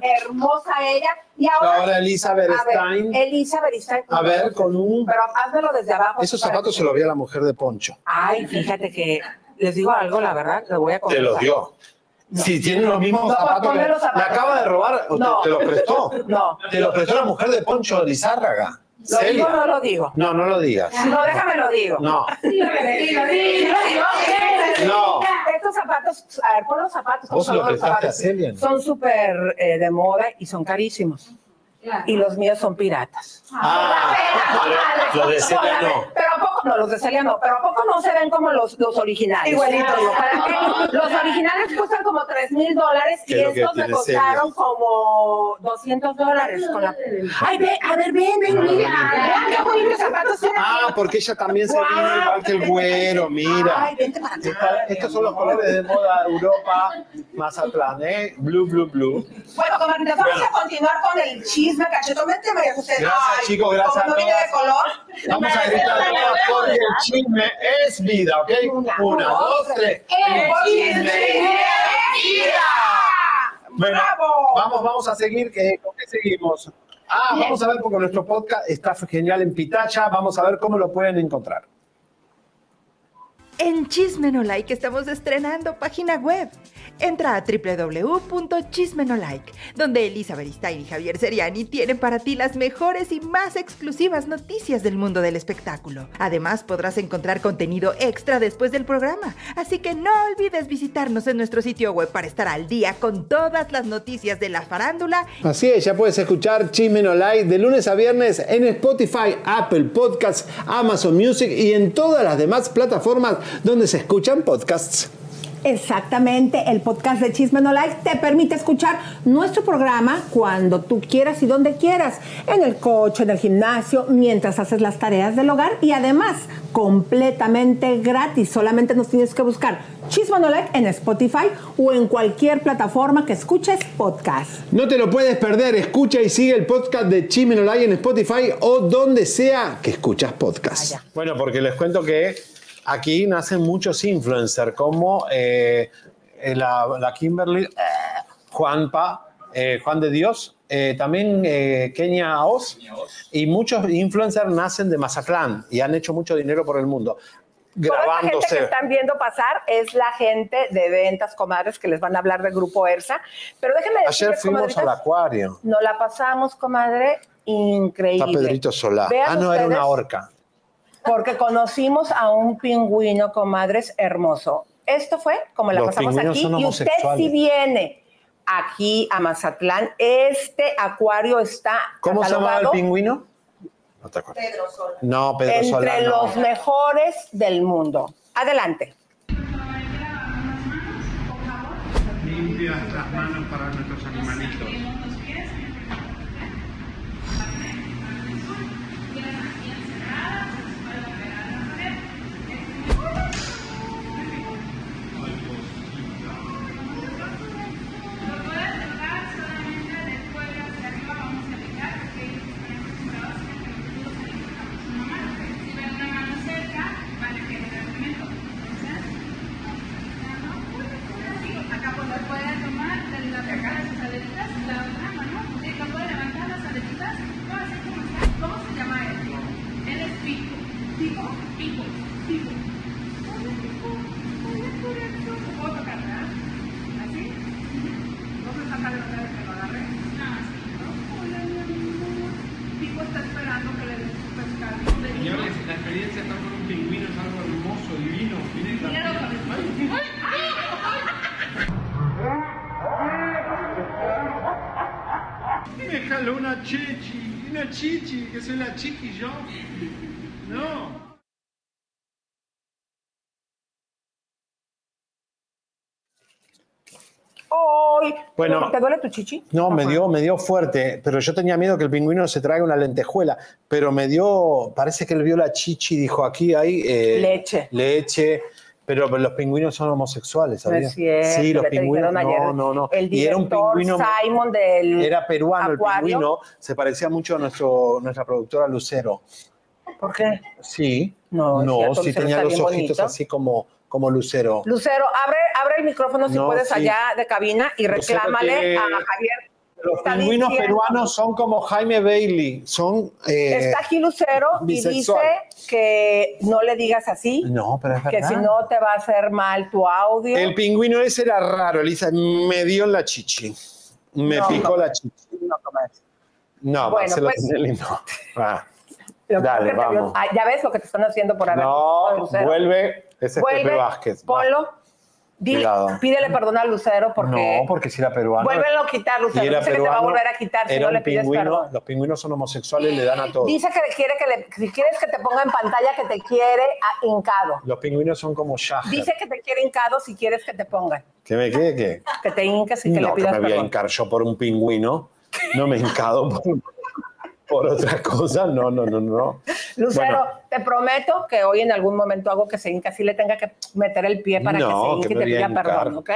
Hermosa ella. Y ahora, Ahora Elizabeth Stein. Elisa Beristain. A ver, con un... Pero házmelo desde abajo. Esos zapatos se los vi a la mujer de Poncho. Ay, fíjate que les digo algo, la verdad, le voy a Te confesar. los dio. Si tienen los mismos No, zapatos, ponme que- los zapatos. ¿Le acaba de robar o te- No. te, los prestó? No. Te los prestó la mujer de Poncho de Lizárraga. ¿Lo digo o no lo digo? No, no lo digas. No, déjame lo digo. No. Lo lo. No. Estos zapatos, a ver, pon los zapatos. Vos son a zapatos. Son súper eh, de moda y son carísimos. Y los míos son piratas. Ah, pero los de Celia no. Pero ¿a poco, no, los de Celia no, pero ¿a poco no se ven como los, los originales? Igualito. Digo, ¿para qué? Los originales cuestan como 3 mil dólares y ¿Qué es lo que estos me costaron Celia? como 200 dólares. Con la... Ay, ve, a ver, ven, ven, mira. Vean qué bonitos zapatos tiene. Ah, porque ella también se vino igual que el güero, mira. Ay, vente para acá. Estos son los colores de moda Europa, Mazatlán, ¿eh? Blue, blue, blue. Bueno, comadritas, vamos a continuar con el chisme cachetón. Vente, María José. Gracias, Ay, chicos, gracias Como no viene de color. Vamos a gritar todas porque el chisme es vida, ¿ok? Una, dos, tres. El chisme es vida. Bueno, ¡Bravo! vamos, vamos a seguir. eh, ¿Con qué seguimos? Ah, vamos a ver porque nuestro podcast está genial en Pitacha. Vamos a ver cómo lo pueden encontrar. En Chismenolike estamos estrenando página web. Entra a www.chismenolike, donde Elisa Beristain y Javier Seriani tienen para ti las mejores y más exclusivas noticias del mundo del espectáculo. Además, podrás encontrar contenido extra después del programa, así que no olvides visitarnos en nuestro sitio web para estar al día con todas las noticias de la farándula Así es, ya puedes escuchar Chismen Online de lunes a viernes en Spotify, Apple Podcasts, Amazon Music y en todas las demás plataformas donde se escuchan podcasts. Exactamente, el podcast de Chisme No Like te permite escuchar nuestro programa cuando tú quieras y donde quieras, en el coche, en el gimnasio, mientras haces las tareas del hogar y además completamente gratis. Solamente nos tienes que buscar Chisme No Like en Spotify o en cualquier plataforma que escuches podcast. No te lo puedes perder, escucha y sigue el podcast de Chismen Online en Spotify o donde sea que escuchas podcast. Bueno, porque les cuento que aquí nacen muchos influencers como eh, la, la Kimberly, eh, Juanpa, eh, Juan de Dios, eh, también eh, Kenia Oz y muchos influencers nacen de Mazatlán y han hecho mucho dinero por el mundo Toda esta gente que grabándose. están viendo pasar es la gente de ventas, comadres, que les van a hablar del grupo ERSA. Pero déjenme Ayer decirles, fuimos comadritas, al acuario. Nos la pasamos, comadre, increíble. Está Pedrito Solá. Vean Ah, no, era ustedes, una orca. Porque conocimos a un pingüino, comadres, hermoso. Esto fue como la Los pasamos pingüinos aquí. son Y usted si viene aquí a Mazatlán, este acuario está ¿Cómo se llamaba el pingüino? No te acuerdas. Pedro Sola. No, Pedro entre no. los mejores del mundo. Adelante. Limpias las manos para la chiqui yo. No. ¡Ay! Bueno. ¿Te duele tu chichi? No, me dio, me dio fuerte, pero yo tenía miedo que el pingüino se traiga una lentejuela, pero me dio, parece que él vio la chichi y dijo, aquí hay eh, Leche. leche, pero los pingüinos son homosexuales, No ¿sabías? cierto, sí, los pingüinos, ayer. no, no, no. El y era un pingüino, Simon del era peruano Acuario. el pingüino, se parecía mucho a nuestro, nuestra productora Lucero. ¿Por qué? Sí, No, no, cierto, sí Lucero tenía los ojitos bonito. así como, como Lucero. Lucero, abre, abre el micrófono si No, puedes sí. allá de cabina y reclámale a Javier. Los pingüinos diciendo- peruanos son como Jaime Bailey, son... eh, Está aquí Lucero y dice que no le digas así, No, pero es que verdad. si no te va a hacer mal tu audio. El pingüino ese era raro, Elisa. Me dio en la chichi. Me No, picó no, la chichi. No. No, Bueno, pues- no. <laughs> Ah, que Dale, vamos. Ah, ya ves lo que te están haciendo por haber No, vuelve. Ese es Vuelve, Pepe Vázquez. Va. Dile- pídele perdón a Lucero porque. No, porque si era peruano. Vuélvelo a quitar, Lucero. Dice que te va a peruano, volver a quitar si no un le pides pingüino, perdón. Los pingüinos son homosexuales y le dan a todos. Dice que le quiere que le, si quieres que te ponga en pantalla que te quiere a- hincado. Los pingüinos son como Shahar. Dice que te quiere hincado si quieres que te pongan. ¿Que me quede qué? Que te hinques y que no, le que pidas me voy a hincar yo por un pingüino. No me he hincado por, por otra <laughs> cosa. No, no, no, no. Lucero, Bueno, te prometo que hoy en algún momento hago que se hinca, así le tenga que meter el pie para No, que se hinque que y me te pida perdón. ¿ok?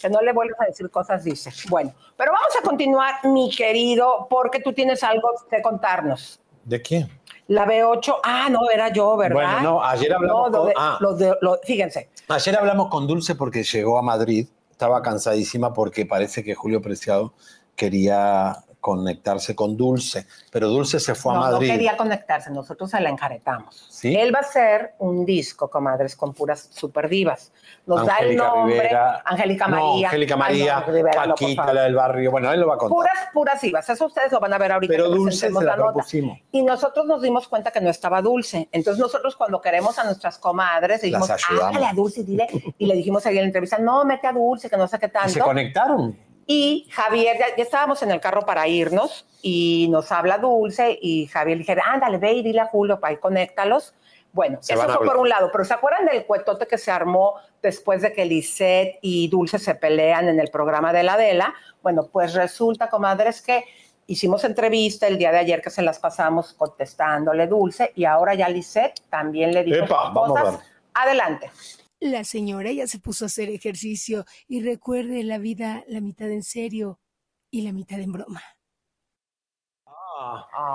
Que no le vuelvas a decir cosas, dice. Bueno, pero vamos a continuar, mi querido, porque tú tienes algo que contarnos. ¿de qué? La B8, ah, no, era yo, ¿verdad? Bueno, no, ayer hablamos No, con- de- ah. lo de- fíjense, Ayer hablamos con Dulce porque llegó a Madrid. Estaba cansadísima porque parece que Julio Preciado quería conectarse con Dulce, pero Dulce se fue a no, no Madrid. quería conectarse, nosotros se la encaretamos. ¿Sí? Él va a hacer un disco, comadres, con puras super divas. Nos da el Angélica nombre, Rivera. Angélica No, María. Angélica Ay, María, no, Rivera, no, Paquita, la del barrio. Bueno, él lo va a contar. Puras, puras divas. Eso ustedes lo van a ver ahorita. Pero Dulce se la nota. propusimos. Y nosotros nos dimos cuenta que no estaba Dulce. Entonces nosotros cuando queremos a nuestras comadres, dijimos, háblale a Dulce, dile. Y le dijimos ahí en la entrevista, no, mete a Dulce, que no sé qué Y tanto. se conectaron. Y Javier, ya, ya estábamos en el carro para irnos y nos habla Dulce y Javier le dije, ándale, ve y dile a Julio para ahí conéctalos. Bueno, Se eso fue por un lado, pero ¿se acuerdan del cuetote que se armó después de que Lisette y Dulce se pelean en el programa de la Adela? Bueno, pues resulta, comadres, que hicimos entrevista el día de ayer que se las pasamos contestándole Dulce y ahora ya Lisette también le dijo Epa, cosas. Adelante. La señora ya se puso a hacer ejercicio y recuerde la vida la mitad en serio y la mitad en broma.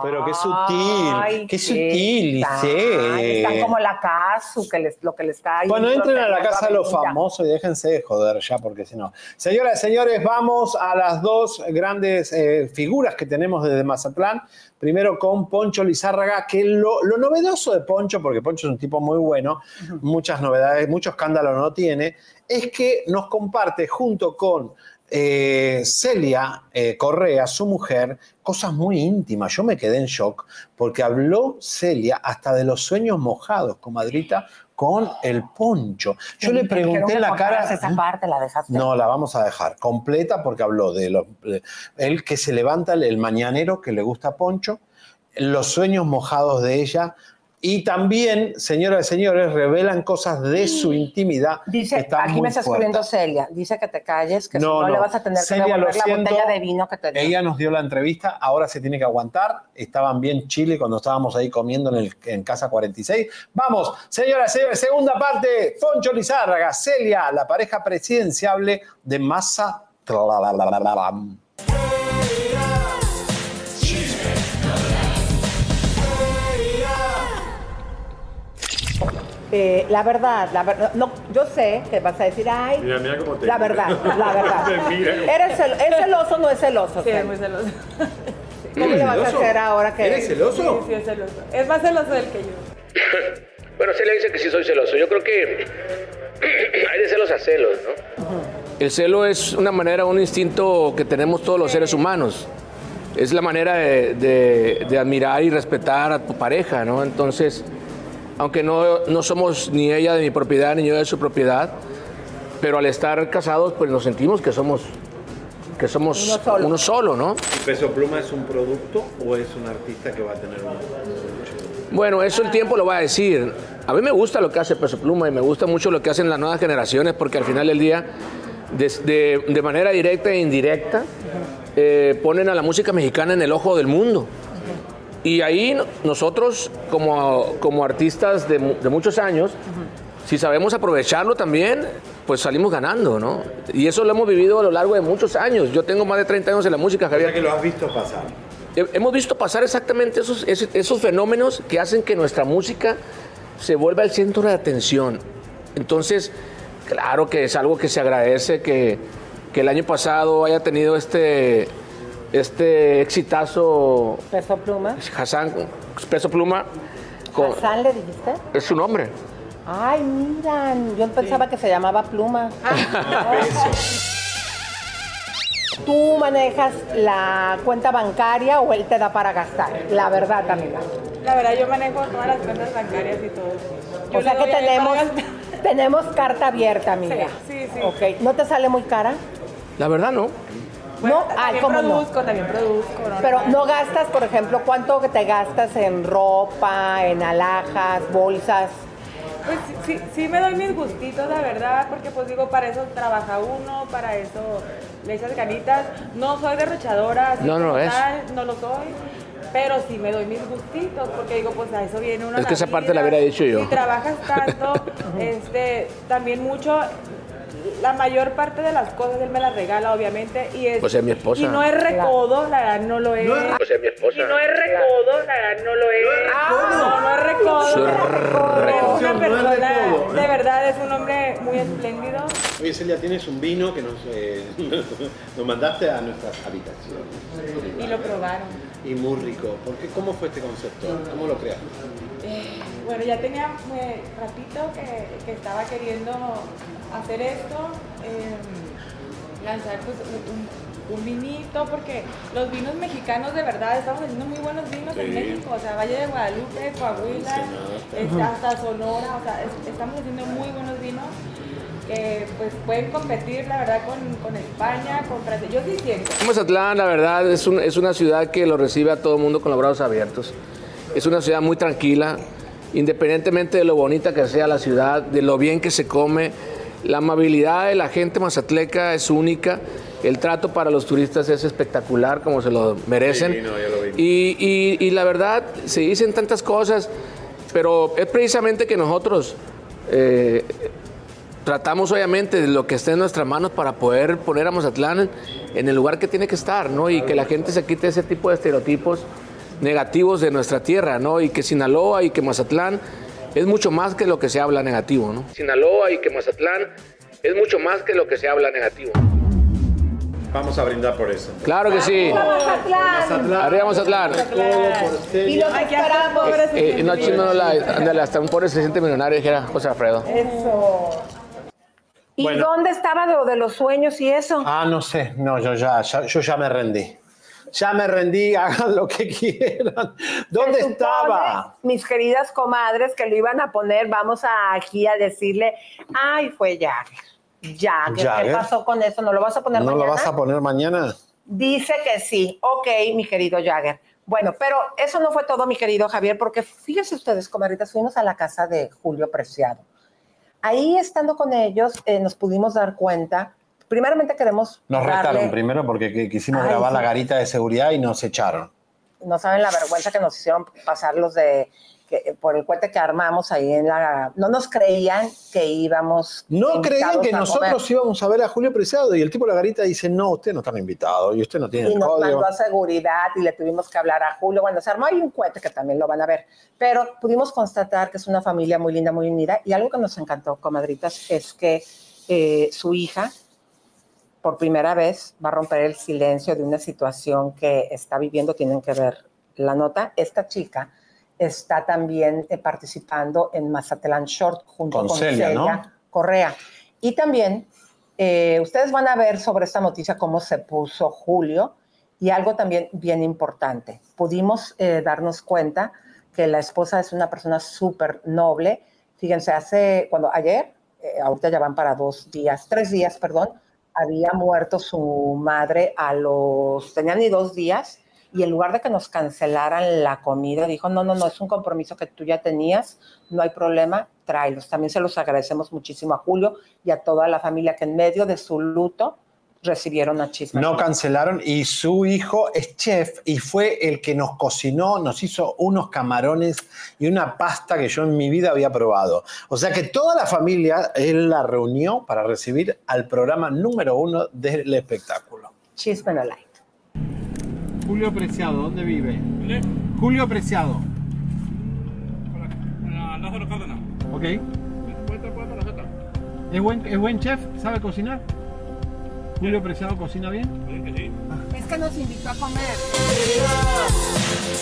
Pero qué sutil, Ay, qué sutil, están. Están como la Casu, que les, lo que le está Bueno, entren a la casa de los famosos y déjense de joder ya, porque si no. Señoras y señores, vamos a las dos grandes eh, figuras que tenemos desde Mazatlán. Primero con Poncho Lizárraga, que lo, lo novedoso de Poncho, porque Poncho es un tipo muy bueno, muchas novedades, mucho escándalo no tiene, es que nos comparte junto con eh, Celia eh, Correa, su mujer, cosas muy íntimas. Yo me quedé en shock porque habló Celia hasta de los sueños mojados, comadrita, con el poncho. Yo le pregunté la cara. cortaras Esa parte la dejaste. No, la vamos a dejar completa porque habló de lo, de- él que se levanta, el, el mañanero que le gusta Poncho, los sueños mojados de ella y también, señoras y señores, revelan cosas de su intimidad. Dice, aquí me está escribiendo Celia. Dice que te calles, que si No, no, le no. vas a tener Celia, que devolver la siento. botella de vino que te dio. Ella nos dio la entrevista, ahora se tiene que aguantar. Estaban bien Chile cuando estábamos ahí comiendo en, el, en Casa 46. Vamos, señoras y señores, segunda parte. Poncho Lizárraga, Celia, la pareja presidenciable de Massa. Eh, la verdad, la verdad, no, yo sé que vas a decir, ay, Mira, mira cómo te la mira. verdad, la <laughs> verdad. ¿Eres cel- ¿Es celoso o no es celoso? Sí, es muy celoso. ¿Cómo <laughs> le vas a hacer ahora que Sí, sí, es celoso. Es más celoso del que yo. <laughs> Bueno, Celia dice que sí soy celoso. Yo creo que <clears throat> hay de celos a celos, ¿no? El celo es una manera, un instinto que tenemos todos los seres humanos. Es la manera de, de- de admirar y respetar a tu pareja, ¿no? Entonces, aunque no, no somos ni ella de mi propiedad ni yo de su propiedad, pero al estar casados, pues nos sentimos que somos, que somos uno solo, ¿no? ¿Peso Pluma es un producto o es un artista que va a tener un... Bueno, eso el tiempo lo va a decir. A mí me gusta lo que hace Peso Pluma y me gusta mucho lo que hacen las nuevas generaciones porque al final del día, de, de manera directa e indirecta, eh, ponen a la música mexicana en el ojo del mundo. Y ahí no- nosotros, como, como artistas de, mu- de muchos años, si sabemos aprovecharlo también, pues salimos ganando, ¿no? Y eso lo hemos vivido a lo largo de muchos años. Yo tengo más de 30 años en la música, Javier. que lo has visto pasar. He- Hemos visto pasar exactamente esos, ese- esos fenómenos que hacen que nuestra música se vuelva el centro de atención. Entonces, claro que es algo que se agradece que, que el año pasado haya tenido este, este exitazo Peso pluma. Hassan, Peso Pluma, con- ¿Hassan le dijiste? es su nombre. Ay, miran, yo pensaba que se llamaba pluma. <laughs> ¿Tú manejas la cuenta bancaria o él te da para gastar? La verdad, amiga. La verdad, yo manejo todas las cuentas bancarias y todo. Yo O sea que tenemos. Tenemos carta abierta, amiga. Sí, sí, sí. Ok, ¿no te sale muy cara? La verdad no. No, ay, también ¿cómo no? produzco, también produzco. ¿no? Pero no gastas, por ejemplo, ¿cuánto te gastas en ropa, en alhajas, bolsas? Pues sí, sí me doy mis gustitos, la verdad, porque pues digo, para eso trabaja uno, para eso le echas ganitas. No soy derrochadora, así No, no es. no lo soy. Pero sí me doy mis gustitos, porque digo, pues a eso viene uno. Es que esa parte la hubiera dicho yo. Si trabajas tanto, <laughs> este, también mucho, la mayor parte de las cosas él me las regala, obviamente, y es... Pues es mi esposa. Y no es recodo, la verdad no lo es. Pues es mi esposa. Y no es recodo, la verdad no lo es. No, no es recodo. Es una persona, de verdad, es un hombre muy espléndido. Oye, Celia, tienes un vino que nos, eh, <laughs> nos mandaste a nuestras habitaciones. Y lo probaron. Y muy rico. ¿Por qué? ¿Cómo fue este concepto? ¿Cómo lo creaste? Eh, bueno, ya tenía eh, ratito que, que estaba queriendo hacer esto, eh, lanzar pues, un, vinito, porque los vinos mexicanos de verdad estamos haciendo muy buenos vinos en. México, o sea, Valle de Guadalupe, Coahuila, este, hasta Sonora, o sea, es- estamos haciendo muy buenos vinos que pues pueden competir, la verdad, con, con España, con Francia. Yo sí siento. Mazatlán, la verdad, es, un- es una ciudad que lo recibe a todo el mundo con los brazos abiertos. Es una ciudad muy tranquila, independientemente de lo bonita que sea la ciudad, de lo bien que se come. La amabilidad de la gente mazatleca es única. El trato para los turistas es espectacular, como se lo merecen. Sí, no, ya lo vi. Y, y- y la verdad, se dicen tantas cosas, pero es precisamente que nosotros eh, tratamos obviamente de lo que esté en nuestras manos para poder poner a Mazatlán en el lugar que tiene que estar, ¿no? Y que la gente se quite ese tipo de estereotipos negativos de nuestra tierra, ¿no? Y que Sinaloa y que Mazatlán es mucho más que lo que se habla negativo, ¿no? Sinaloa y que Mazatlán es mucho más que lo que se habla negativo. Vamos a brindar por eso. Claro que sí. Mazatlán! Arriba Mazatlán. Y los esperamos. Eh, no, chino, no la, ándale, hasta un pobre se siente millonario, dijera José Alfredo. Eso. ¿Y Bueno. dónde estaba lo de los sueños y eso? Ah, no sé, no, yo ya, ya- yo ya me rendí. Ya me rendí, <laughs> hagan lo que quieran. ¿Dónde supone, estaba? Mis queridas comadres que lo iban a poner, vamos a, aquí a decirle, ay, fue Jagger. Jagger, ¿qué pasó con eso? ¿No lo vas a poner ¿No mañana? lo vas a poner mañana? Dice que sí. Ok, mi querido Jagger. Bueno, pero eso no fue todo, mi querido Javier, porque fíjense ustedes, comadritas, fuimos a la casa de Julio Preciado. Ahí estando con ellos, eh, nos pudimos dar cuenta. Primeramente queremos Nos darle- retaron primero porque qui- quisimos Ay, grabar sí. la garita de seguridad y nos echaron. no saben la vergüenza que nos hicieron pasar los de que, por el cohete que armamos ahí en la no nos creían que íbamos No creían que nosotros comer. íbamos a ver a Julio Preciado y el tipo de la garita dice, no, ustedes no están invitados y usted no tiene y el nos código. mandó a seguridad y le tuvimos que hablar a Julio. Bueno, se armó ahí un cohete que también lo van a ver, pero pudimos constatar que es una familia muy linda, muy unida. Y algo que nos encantó, comadritas, es que eh, su hija, por primera vez, va a romper el silencio de una situación que está viviendo. Tienen que ver la nota. Esta chica está también eh, participando en Mazatlán Short junto Con con, Celia, Celia, ¿no? Correa. Y también eh, ustedes van a ver sobre esta noticia cómo se puso Julio y algo también bien importante. Pudimos eh, darnos cuenta que la esposa es una persona súper noble. Fíjense, hace, cuando ayer, eh, ahorita ya van para dos días, tres días, perdón, había muerto su madre a los, tenían ni dos días, y en lugar de que nos cancelaran la comida, dijo, no, no, no, es un compromiso que tú ya tenías, no hay problema, tráelos. También se los agradecemos muchísimo a Julio y a toda la familia que en medio de su luto recibieron a Chisme. No cancelaron y su hijo es chef y fue el que nos cocinó, nos hizo unos camarones y una pasta que yo en mi vida había probado. O sea que toda la familia él la reunió para recibir al programa número uno del espectáculo. Chisme no Light. Julio Preciado, ¿dónde vive? Julio Preciado. Lázaro Cárdenas. Ok. ¿Es buen, ¿Es buen chef? ¿Sabe cocinar? ¿Julio Preciado cocina bien? Sí. Es que nos invitó a comer.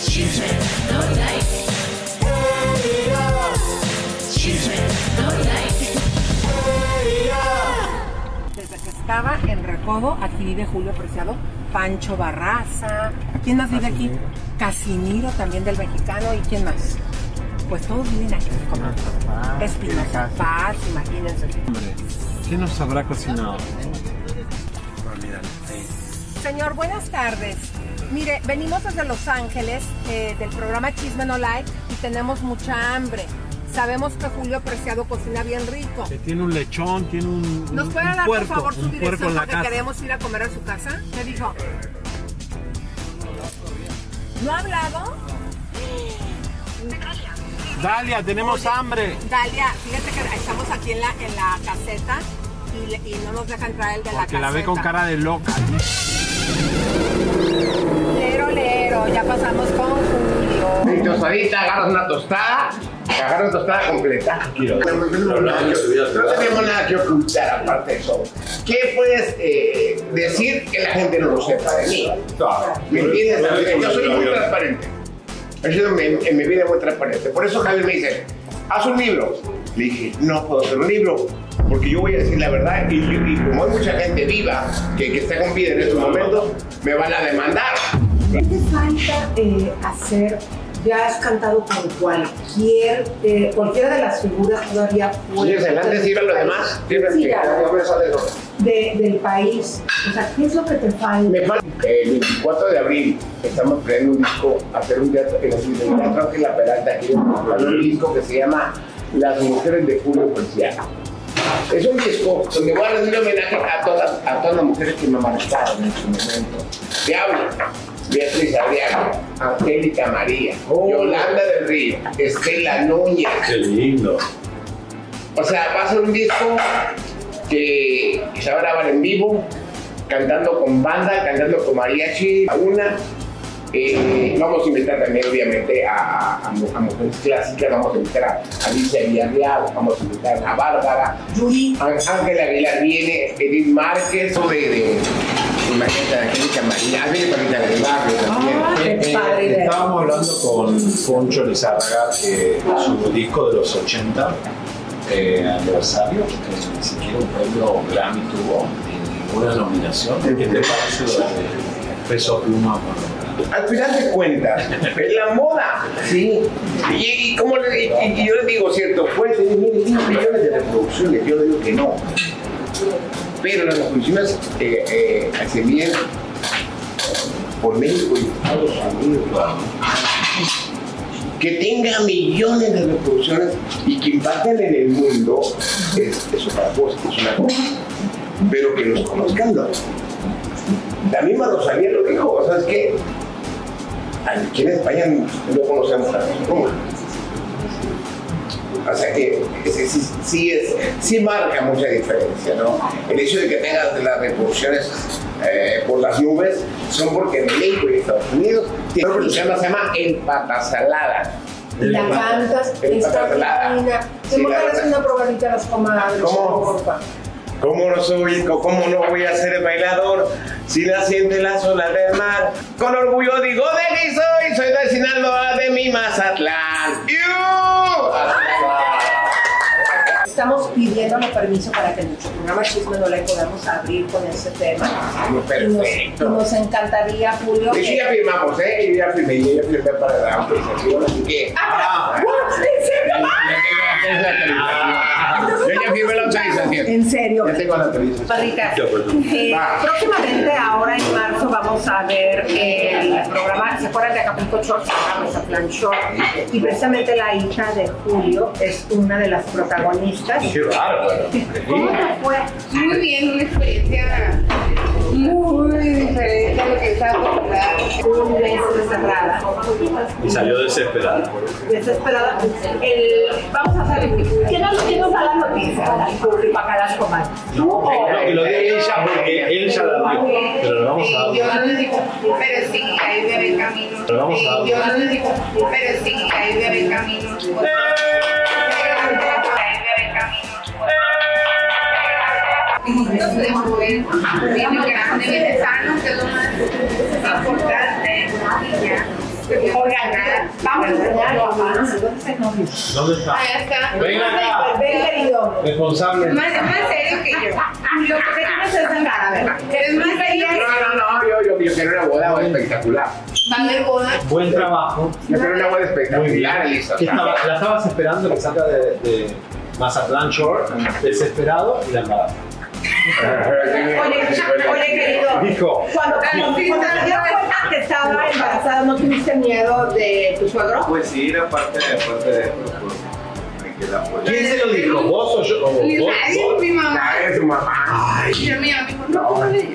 Chisme no like. Chisme no like. Desde que estaba en Recodo, aquí vive Julio Preciado, Pancho Barraza. ¿Quién más vive aquí? Casimiro también del mexicano. ¿Y quién más? Pues todos viven aquí, Espinosa Paz, imagínense. ¿Qué nos habrá cocinado? Señor, buenas tardes. Mire, venimos desde Los Ángeles eh, del programa Chisme No Like y tenemos mucha hambre. Sabemos que Julio Preciado cocina bien rico. Que tiene un lechón, tiene un, ¿Nos puede dar puerco, por favor su dirección porque casa. queremos ir a comer a su casa? Me dijo. ¿No ha hablado? Dalia, tenemos hambre. Dalia, fíjate que estamos aquí en la, en la caseta y, no nos deja entrar el de la caseta. la ve con cara de loca. Lero, lero, ya pasamos con Julio. Mi tostadita, agarras una tostada, agarras una tostada completa. No tenemos nada que- no tenemos nada que ocultar aparte de eso. ¿Qué puedes eh, decir que la gente no lo sepa de mí? ¿Me entiendes? Yo soy muy transparente. He sido en mi, en mi vida muy transparente. Por eso Javier me dice, haz un libro. Le dije, no puedo hacer un libro porque yo voy a decir la verdad y, y como hay mucha gente viva que, que está con vida en estos momentos, me van a demandar. ¿Qué te falta eh, hacer? Ya has cantado con cualquier, eh, cualquiera de las figuras todavía Sí, adelante, sirva lo demás. Tienes Sí, que de- del país. O sea, ¿qué es lo que te falta? Me falta el 24 de abril estamos creando un disco, hacer un teatro en el Teatro Ángela Peralta, aquí un disco que se llama Las Mujeres de Julio Policial. Es un disco donde voy a rendir homenaje a todas, a todas las mujeres que me marcaron en su momento. Te hablo. Beatriz Adriana, Angélica María, Yolanda del Río, Estela Núñez. Qué lindo. O sea, va a ser un disco que se va a grabar en vivo, cantando con banda, cantando con mariachi, a una. Eh, vamos a invitar también, obviamente, a, a- a mu- a mujeres clásicas, vamos a invitar a Alicia Villarreal, vamos a invitar a Bárbara, Á- Ángela Aguilar viene, Edith Márquez, de, de imagínate, Angélica María, ah, viene Paquita del Barrio también. Eh, eh, estábamos hablando con Poncho Lizárraga que su disco de los 80 eh, aniversario, que ni siquiera un premio Grammy tuvo, ni ninguna nominación. ¿Qué te parece lo de Peso Pluma? Al final de cuentas, es la moda, ¿sí? Y, y como le, y- y yo les digo, cierto, puede tener mil y mil millones de reproducciones, yo le digo que no. Pero las reproducciones eh, eh, se miden por México y Estados Unidos. Que tenga millones de reproducciones y que impacten en el mundo es, es otra cosa, es una cosa. Pero que los conozcan, no. La misma Rosalía lo dijo, ¿sabes qué? Aquí en España no conocemos a. O sea que sí, sí, sí es, sí marca mucha diferencia, ¿no? El hecho de que tengas las reproducciones eh, por las nubes son porque en México y Estados Unidos tiene un programa que se llama El Patasalada. Y la cantas, está divina. Sí, ¿Te la das verdad. una probadita las comadres? ¿Cómo? porfa? ¿Cómo no soy, cómo no voy a ser bailador si nací entre las olas del mar? Con orgullo digo de que soy, soy de Sinaloa, de mi Mazatlán. ¡Yu! Estamos pidiéndole permiso para que nuestro programa Chisme No Le podamos abrir con ese tema. Y nos, y Perfecto. nos encantaría, Julio. Y sí, ya firmamos, ¿eh? Yo ya firmé, yo ya firmé para la autorización, así que... Ah, <laughs> ¿En serio? Yo ya firmé la autorización. En serio. Ya tengo la autorización. De acuerdo. eh, próximamente, ahora en marzo, vamos a ver el programa, ¿se acuerdan de Acapulco Short? Se Short. Y precisamente la hija de Julio es una de las protagonistas. Qué bárbaro. <laughs> ¿Cómo te fue? Muy bien, una experiencia muy diferente a lo que estaba acostumbrada. Un mes encerrada. Y salió desesperada. Desesperada. El, vamos a hacer. ¿Quién nos, quién nos da la noticia? El público acá las comadres. ¿Tú o No, que lo diga ella porque él ya la dio. Pero lo vamos a Yo dar. no digo, pero sí, ahí debe el camino. Pero vamos a- Yo no digo, pero sí, ahí debe el camino. Ahí Entonces, de mover, viene grande, viene sano, que es lo más importante. Y ya. Oigan, vamos a enseñar a mamá. ¿Dónde está el novio? ¿Dónde está? Allá está. Venga acá. Ven, querido. Responsable. Más, más serio que yo. Lo que tienes es cara, a ver. Eres más serio que No, no, no, yo, yo, yo quiero una boda espectacular. Va a haber boda. Buen trabajo. A ser una boda espectacular, Muy bien. Elisa. ¿Qué estaba- la estabas esperando que salga de, de Mazatlán Shore, desesperado y la embarazo. Oye, oye, querido. Dijo. Cuando, cuando te dio cuenta que estaba embarazada, ¿no tuviste miedo de tu suegro? Pues sí, era parte, parte de. Pues, pues. ¿Quién se lo dijo? ¿Vos o yo? O vos? Nadie, ¿Vos? mi mamá. Nadie, su mamá. Ay. Mío, me dijo, no, dijo.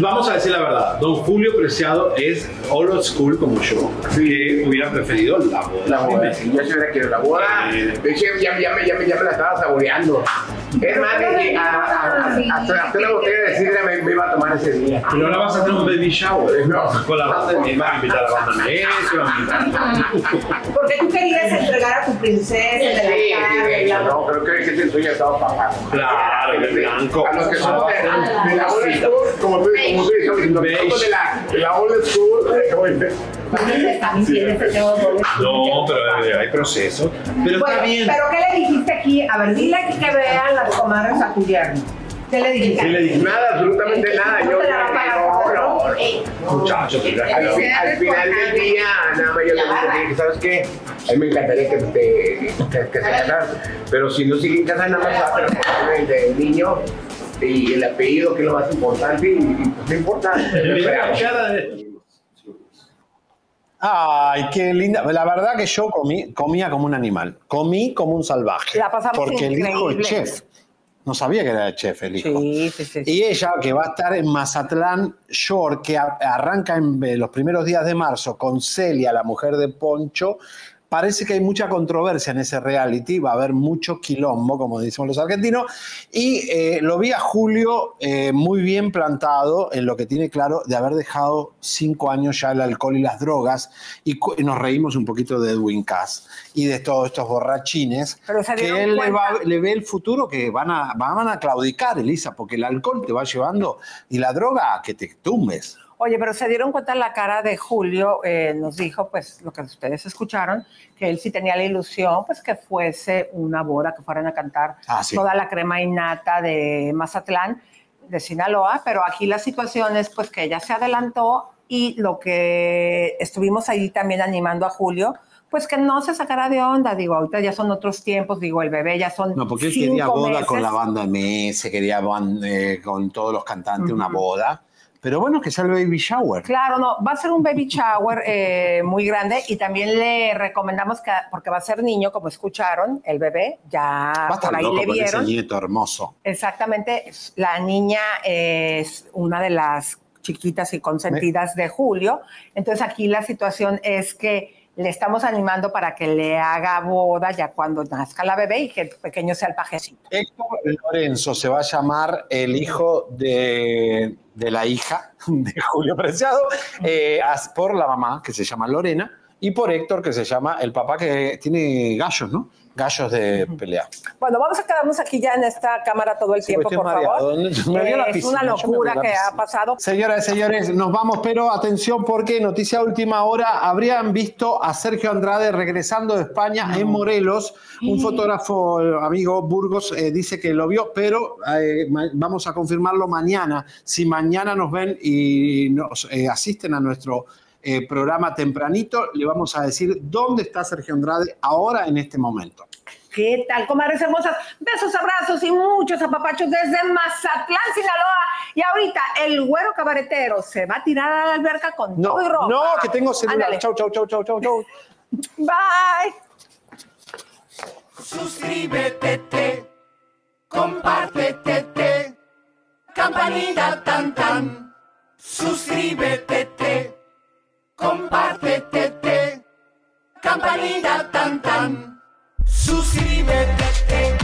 Vamos a decir la verdad, don Julio Preciado es old school como yo, que hubiera preferido la boda. La boda, sí, yo sí hubiera querido la boda. De hecho, ya, ya, me- ya, me- ya me la estaba saboreando. Es más, que a- a- a- hasta, una botella de sidra me, me iba a tomar ese día. Pero ahora vas a tener un baby shower. <laughs> No. Con la banda de mi va a invitar a la banda de eso, va a invitar- <laughs> Porque tú querías entregar a tu princesa Sí, sí, el de altar, hecho, la- no, creo que ese suyo estaba pagado. Claro, de blanco. A los que somos de, de la old school, como tú, como tú dices, los la, de la old school, doble. No, pero eh, hay proceso. Pero Bueno, está bien. pero ¿qué le dijiste aquí? A ver, dile aquí que vean las comadres a tu yerno. ¿Qué le dijiste? Sí le dije. nada, absolutamente nada. ¿No Yo, no, no, no? no. Muchachos, Al, fin- al final del día, nada más yo le dije, ¿sabes qué? A mí me encantaría que, te, que, que se casaran, pero si no siguen casados, nada más va a tener el del niño y el apellido, que es lo más importante, y, y pues no importa. Mira la cara de- Ay, qué linda. La verdad que yo comí, comía como un animal. Comí como un salvaje. La pasamos Porque el hijo es chef. No sabía que era el chef el hijo. Sí, sí, sí. Y ella, que va a estar en Mazatlán Shore, que arranca en eh, los primeros días de marzo con Celia, la mujer de Poncho, parece que hay mucha controversia en ese reality, va a haber mucho quilombo, como decimos los argentinos, y eh, lo vi a Julio eh, muy bien plantado en lo que tiene claro de haber dejado cinco años ya el alcohol y las drogas, y, nos reímos un poquito de Edwin Cass y de todos estos borrachines, Pero que él le, va- le ve el futuro que van a, van a claudicar, Elisa, porque el alcohol te va llevando y la droga a que te tumbes. Oye, pero se dieron cuenta la cara de Julio, eh, nos dijo, pues lo que ustedes escucharon, que él sí tenía la ilusión, pues que fuese una boda, que fueran a cantar Ah, sí. toda la crema innata de Mazatlán, de Sinaloa, pero aquí la situación es pues que ella se adelantó y lo que estuvimos ahí también animando a Julio, pues que no se sacara de onda, digo, ahorita ya son otros tiempos, digo, el bebé ya son No, porque él quería boda meses. con la banda MS, quería eh, con todos los cantantes, una Ujú. boda. Pero bueno, que sea el baby shower. Claro, no, va a ser un baby shower eh, muy grande y también le recomendamos que, porque va a ser niño, como escucharon, el bebé, ya Va a estar por ahí loco le con ese vieron. nieto hermoso. Exactamente, la niña es una de las chiquitas y consentidas de Julio. Entonces aquí la situación es que le estamos animando para que le haga boda ya cuando nazca la bebé y que el pequeño sea el pajecito. Héctor Lorenzo se va a llamar el hijo de, de la hija de Julio Preciado eh, por la mamá, que se llama Lorena, y por Héctor, que se llama el papá que tiene gallos, ¿no? Gallos de pelea. Bueno, vamos a quedarnos aquí ya en esta cámara todo el Sí, tiempo, por favor. Me la es una locura que ha pasado. Señoras y señores, nos vamos, pero atención porque noticia última hora, habrían visto a Sergio Andrade regresando de España en Morelos. Un fotógrafo eh, amigo Burgos eh, dice que lo vio, pero eh, vamos a confirmarlo mañana. Si mañana nos ven y nos eh, asisten a nuestro eh, programa tempranito, le vamos a decir dónde está Sergio Andrade ahora en este momento. ¿Qué tal, comadres hermosas? Besos, abrazos y muchos apapachos desde Mazatlán, Sinaloa. Y ahorita el güero cabaretero se va a tirar a la alberca con No, todo y ropa. no, que tengo celular. Ándale. Chau, chau, chau, chau, chau, chau. <laughs> Bye. Suscríbete, te, compártete, te, campanita tan tan. Suscríbete, te, compártete, te, campanita tan tan. Suscríbete, te, suscríbete,